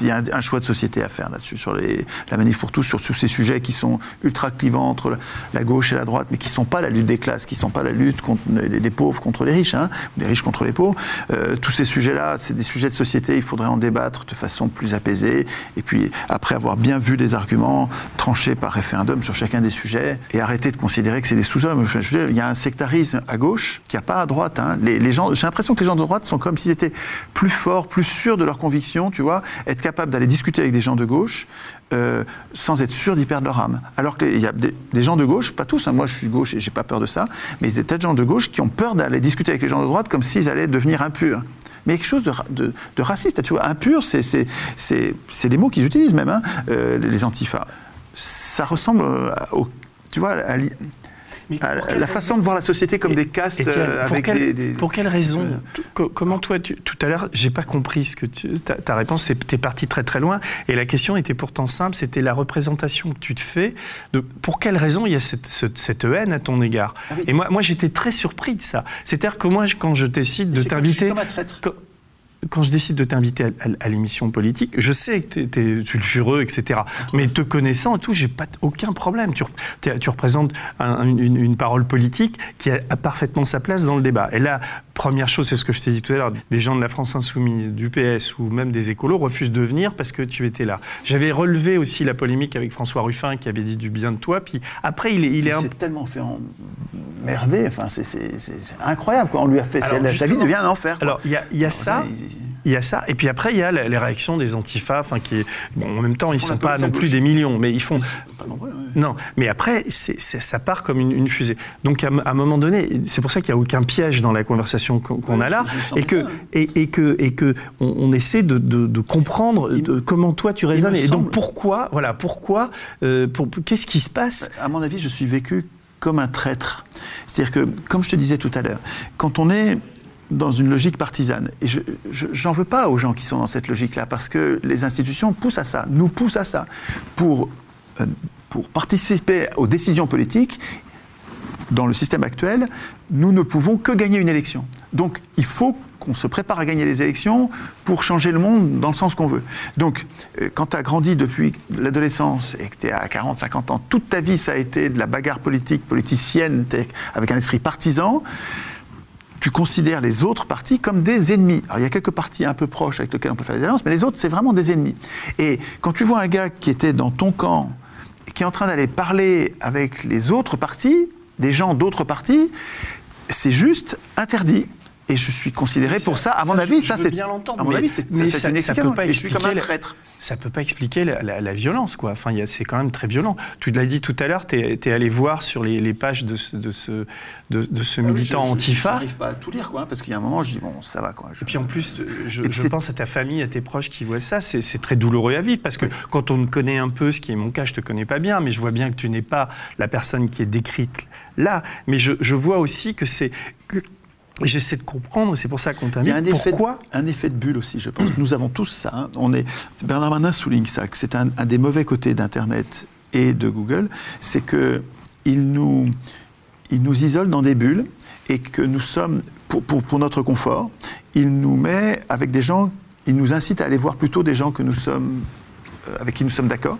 il y a un, choix de société à faire là-dessus, sur les, la manif pour tous, sur tous ces sujets qui sont ultra clivants entre la, gauche et la droite, mais qui ne sont pas la lutte des classes, qui ne sont pas la lutte des, pauvres contre les riches, hein, des riches contre les pauvres. Euh, tous ces sujets-là, c'est des sujets de société, il faudrait en débattre de façon plus apaisée, et puis après avoir bien vu des arguments, trancher par référendum sur chacun des sujets et arrêter de considérer que c'est des sous-hommes. il y a un sectarisme à gauche qui n'y a pas à droite. Hein. Les, gens, j'ai l'impression que les gens de droite sont comme s'ils étaient plus forts, plus sûrs de leurs convictions, tu vois, être capables d'aller discuter avec des gens de gauche euh, sans être sûrs d'y perdre leur âme. Alors qu'il y a des, gens de gauche, pas tous, hein, moi je suis gauche et j'ai pas peur de ça, mais il y a des tas de gens de gauche qui ont peur d'aller discuter avec les gens de droite comme s'ils allaient devenir impurs. mais quelque chose de, raciste. Tu vois, impur, c'est des mots qu'ils utilisent même, hein, euh, les antifas. Ça ressemble au, tu vois, à, la façon de voir la société comme des castes euh, avec des, Pour quelle raison Comment toi, tout à l'heure, j'ai pas compris ce que tu, ta, ta, réponse, es parti très très loin, et la question était pourtant simple, c'était la représentation que tu te fais de pour quelle raison il y a cette, cette, haine à ton égard? Ah et moi, moi j'étais très surpris de ça. C'est-à-dire que moi, quand je décide de t'inviter quand je décide de t'inviter à, l'émission politique, je sais que tu es, sulfureux, etc. Mais te connaissant et tout, j'ai pas aucun problème. Tu, tu représentes une, parole politique qui a, parfaitement sa place dans le débat. Et là, première chose, c'est ce que je t'ai dit tout à l'heure, des gens de la France Insoumise, du PS ou même des écolos refusent de venir parce que tu étais là. J'avais relevé aussi la polémique avec François Ruffin qui avait dit du bien de toi. Puis après, il, il est un... tellement fait emmerder. Enfin, c'est incroyable. Quoi. On lui a fait. sa vie devient un enfer. Alors, il y a, y a ça. Y a ça. Et puis après, il y a les réactions des antifas, enfin, qui, bon, en même temps, ils ne sont pas non plus des millions, mais ils font. Pas nombreux, Non, mais après, ça part comme une, fusée. Donc, à, un moment donné, c'est pour ça qu'il n'y a aucun piège dans la conversation qu'on a là, et que, et, que, et que on, essaie de, comprendre comment toi tu raisonnes. Et donc, pourquoi, voilà, pourquoi, euh, pour, qu'est-ce qui se passe À mon avis, je suis vécu comme un traître. C'est-à-dire que, comme je te disais tout à l'heure, quand on est dans une logique partisane. Et je n'en veux pas aux gens qui sont dans cette logique-là, parce que les institutions poussent à ça, nous poussent à ça. Pour, euh, pour participer aux décisions politiques, dans le système actuel, nous ne pouvons que gagner une élection. Donc il faut qu'on se prépare à gagner les élections pour changer le monde dans le sens qu'on veut. Donc, euh, quand tu as grandi depuis l'adolescence et que tu es à 40, 50 ans, toute ta vie, ça a été de la bagarre politique, politicienne, avec un esprit partisan, tu considères les autres partis comme des ennemis. Alors il y a quelques partis un peu proches avec lesquels on peut faire des alliances, mais les autres, c'est vraiment des ennemis. Et quand tu vois un gars qui était dans ton camp, qui est en train d'aller parler avec les autres partis, des gens d'autres partis, c'est juste interdit. Et je suis considéré pour ça, à mon avis, ça c'est. bien l'entendre. À mon avis, c'est ça, ça, peut pas je suis comme un traître. Ça peut pas expliquer la, violence, quoi. Enfin, c'est quand même très violent. Tu l'as dit tout à l'heure, tu es, allé voir sur les, pages de ce, de ce, de, ce ah militant antifa. Je n'arrive pas à tout lire, quoi, parce qu'il y a un moment, je dis bon, ça va, quoi. Et puis en plus, je, je pense à ta famille, à tes proches qui voient ça, c'est très douloureux à vivre, parce que quand on connaît un peu, ce qui est mon cas, je te connais pas bien, mais je vois bien que tu n'es pas la personne qui est décrite là. Mais je, je vois aussi que c'est J'essaie de comprendre, c'est pour ça qu'on t'invite. Il y a un effet, Pourquoi de, un effet de bulle aussi, je pense. Nous avons tous ça. Hein. On est, Bernard Manin souligne ça, que c'est un, des mauvais côtés d'Internet et de Google, c'est qu'il nous, il nous isole dans des bulles et que nous sommes, pour, pour, pour, notre confort, il nous met avec des gens, il nous incite à aller voir plutôt des gens que nous sommes avec qui nous sommes d'accord.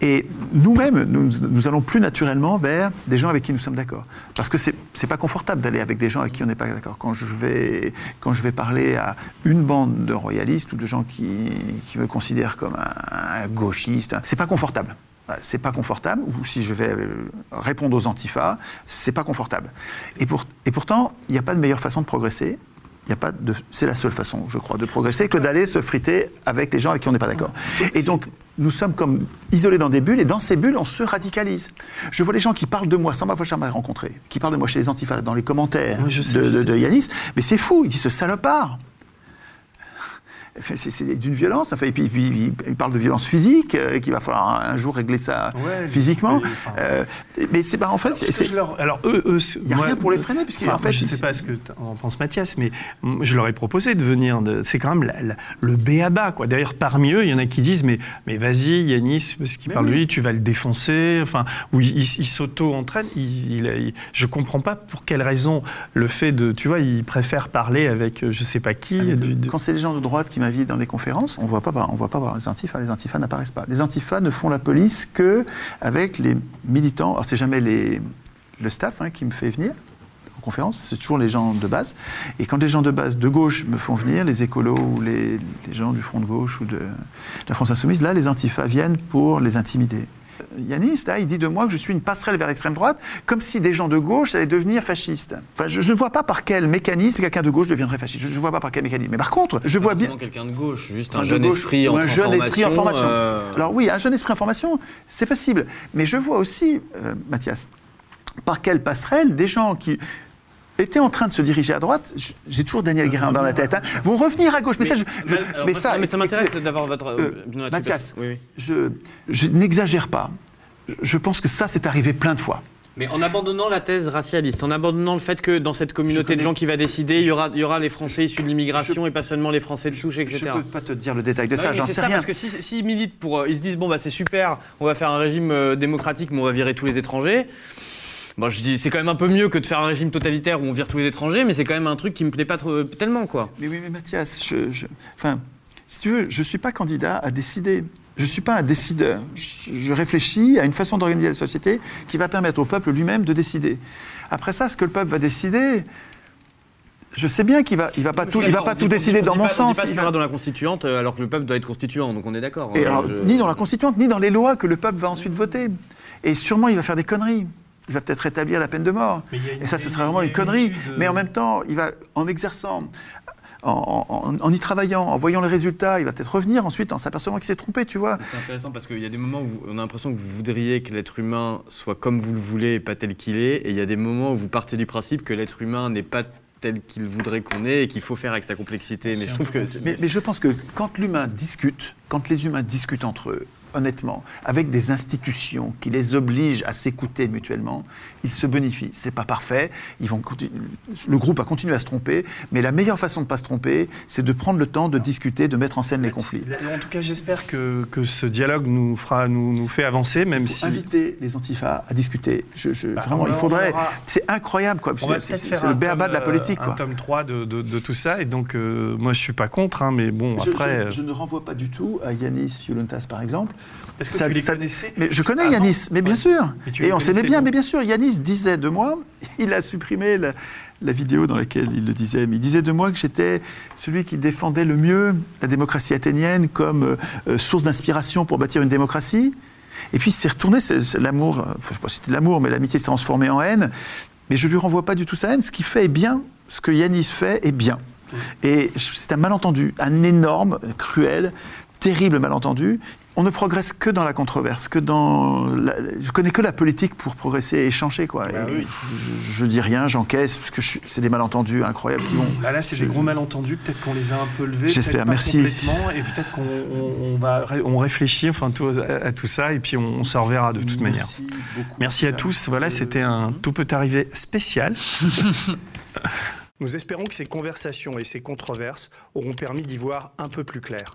Et nous-mêmes, nous, allons plus naturellement vers des gens avec qui nous sommes d'accord. Parce que c'est n'est pas confortable d'aller avec des gens avec qui on n'est pas d'accord. Quand je, vais, quand je vais parler à une bande de royalistes ou de gens qui, me considèrent comme un, gauchiste, c'est pas confortable c'est pas confortable, ou si je vais euh, répondre aux antifas, c'est pas confortable. Et pourtant, il n'y a pas de meilleure façon de progresser il a pas de, c'est la seule façon, je crois, de progresser que d'aller se friter avec les gens avec qui on n'est pas d'accord. Et donc, nous sommes comme isolés dans des bulles, et dans ces bulles, on se radicalise. Je vois les gens qui parlent de moi sans m'avoir jamais rencontré, qui parlent de moi chez les antifas dans les commentaires de, de, Yanis, mais c'est fou, ils disent ce salopard c'est d'une violence. Enfin, et puis, il parle de violence physique, euh, qu'il va falloir un, jour régler ça physiquement. Euh, mais c'est pas en fait. alors eux, eux il n'y a rien pour les freiner, puisqu'en fait, je ne sais pas ce que en pense Mathias, mais je leur ai proposé de venir. C'est quand même le B à bas, quoi. D'ailleurs, parmi eux, il y en a qui disent, mais mais vas-y, Yanis, parce qu'il parle de lui, tu vas le défoncer. Enfin, ou il, s'auto-entraîne. Il, je comprends pas pour quelle raison le fait de, tu vois, il préfère parler avec je sais pas qui. Quand c'est des gens de droite qui vie dans des conférences, on voit pas, on voit pas voir les antifas. Les antifas n'apparaissent pas. Les antifas ne font la police que avec les militants. Alors c'est jamais le staff hein, qui me fait venir en conférence, c'est toujours les gens de base. Et quand les gens de base de gauche me font venir, les écolos ou les gens du Front de gauche ou de la France insoumise, là les antifas viennent pour les intimider. Yanis, là, il dit de moi que je suis une passerelle vers l'extrême droite, comme si des gens de gauche allaient devenir fascistes. Enfin, je ne vois pas par quel mécanisme quelqu'un de gauche deviendrait fasciste. Je ne vois pas par quel mécanisme. Mais par contre, je vois bien. quelqu'un de gauche, juste un, jeune esprit en un jeune esprit en formation. Euh, Alors oui, un jeune esprit en formation, c'est possible. Mais je vois aussi, euh, Mathias, par quelle passerelle des gens qui était en train de se diriger à droite, j'ai toujours Daniel Guérin dans la tête, hein, vont revenir à gauche. Mais, ça, mais, ça, mais ça m'intéresse d'avoir votre. Euh, Mathias, je, je n'exagère pas. Je pense que ça, c'est arrivé plein de fois. Mais en abandonnant la thèse racialiste, en abandonnant le fait que dans cette communauté de gens qui va décider, il y aura, il y aura les Français issus de l'immigration et pas seulement les Français de souche, etc. Je ne peux pas te dire le détail de ça, j'en sais ça, rien. Parce que s'ils si, militent pour, euh, ils se disent bon bah c'est super, on va faire un régime euh, démocratique, mais on va virer tous les étrangers. Bon, je dis, c'est quand même un peu mieux que de faire un régime totalitaire où on vire tous les étrangers, mais c'est quand même un truc qui me plaît pas trop, tellement, quoi. Mais oui, mais Mathias, je, enfin, si tu veux, je suis pas candidat à décider. Je ne suis pas un décideur. Je réfléchis à une façon d'organiser la société qui va permettre au peuple lui-même de décider. Après ça, ce que le peuple va décider, je sais bien qu'il va, il va pas tout, il va pas tout décider dans mon sens. il va pas dans la constituante euh, alors que le peuple doit être constituant, donc on est d'accord. Hein, ni dans la constituante, ni dans les lois que le peuple va ensuite voter. Et sûrement, il va faire des conneries. Il va peut-être rétablir la peine de mort. Et ça, ce sera vraiment une connerie. Mais en même temps, il va, en exerçant en, y travaillant, en voyant les résultats, il va peut-être revenir ensuite en s'apercevant qu'il s'est trompé, tu vois. C'est intéressant parce qu'il y a des moments où on a l'impression que vous voudriez que l'être humain soit comme vous le voulez et pas tel qu'il est, et il y a des moments où vous partez du principe que l'être humain n'est pas tel qu'il voudrait qu'on ait et qu'il faut faire avec sa complexité. Mais je trouve que. mais, je pense que quand l'humain discute, quand les humains discutent entre eux, honnêtement, avec des institutions qui les obligent à s'écouter mutuellement, ils se bonifient. C'est pas parfait. Ils vont le groupe va continuer à se tromper, mais la meilleure façon de pas se tromper, c'est de prendre le temps de discuter, de mettre en scène les conflits. En tout cas, j'espère que, que, ce dialogue nous fera, nous, nous fait avancer, même il faut inviter les antifas à discuter. Je, bah, vraiment, il faudrait. C'est incroyable, quoi. C'est le béaba de la politique, quoi. Un tome 3 de, de, tout ça, et donc euh, moi, je suis pas contre, hein, mais bon, après. Je, ne renvoie pas du tout à Yanis Yoluntas, par exemple. Est-ce que ça, tu les connaissais mais Je connais Yanis, mais bien sûr. Et on s'aimait bien, mais bien sûr. Yanis disait de moi, (laughs) il a supprimé la, vidéo dans laquelle il le disait, mais il disait de moi que j'étais celui qui défendait le mieux la démocratie athénienne comme euh, source d'inspiration pour bâtir une démocratie. Et puis c'est retourné, l'amour, euh, je sais pas si c'était l'amour, mais l'amitié s'est transformée en haine. Mais je lui renvoie pas du tout sa haine. Ce qu'il fait est bien. Ce que Yanis fait est bien. Et c'est un malentendu, un énorme, cruel, terrible malentendu on ne progresse que dans la controverse, que dans. La... Je connais que la politique pour progresser et échanger, quoi. Bah je, dis rien, j'encaisse, parce que c'est des malentendus incroyables qui vont. Bah là, c'est des gros malentendus. Peut-être qu'on les a un peu levés. J'espère. Merci. Complètement, et peut-être qu'on va, on réfléchit, enfin, à, tout ça, et puis on, s'en reverra de toute manière. Merci à tous. Voilà, c'était un tout peut arriver spécial. (laughs) Nous espérons que ces conversations et ces controverses auront permis d'y voir un peu plus clair.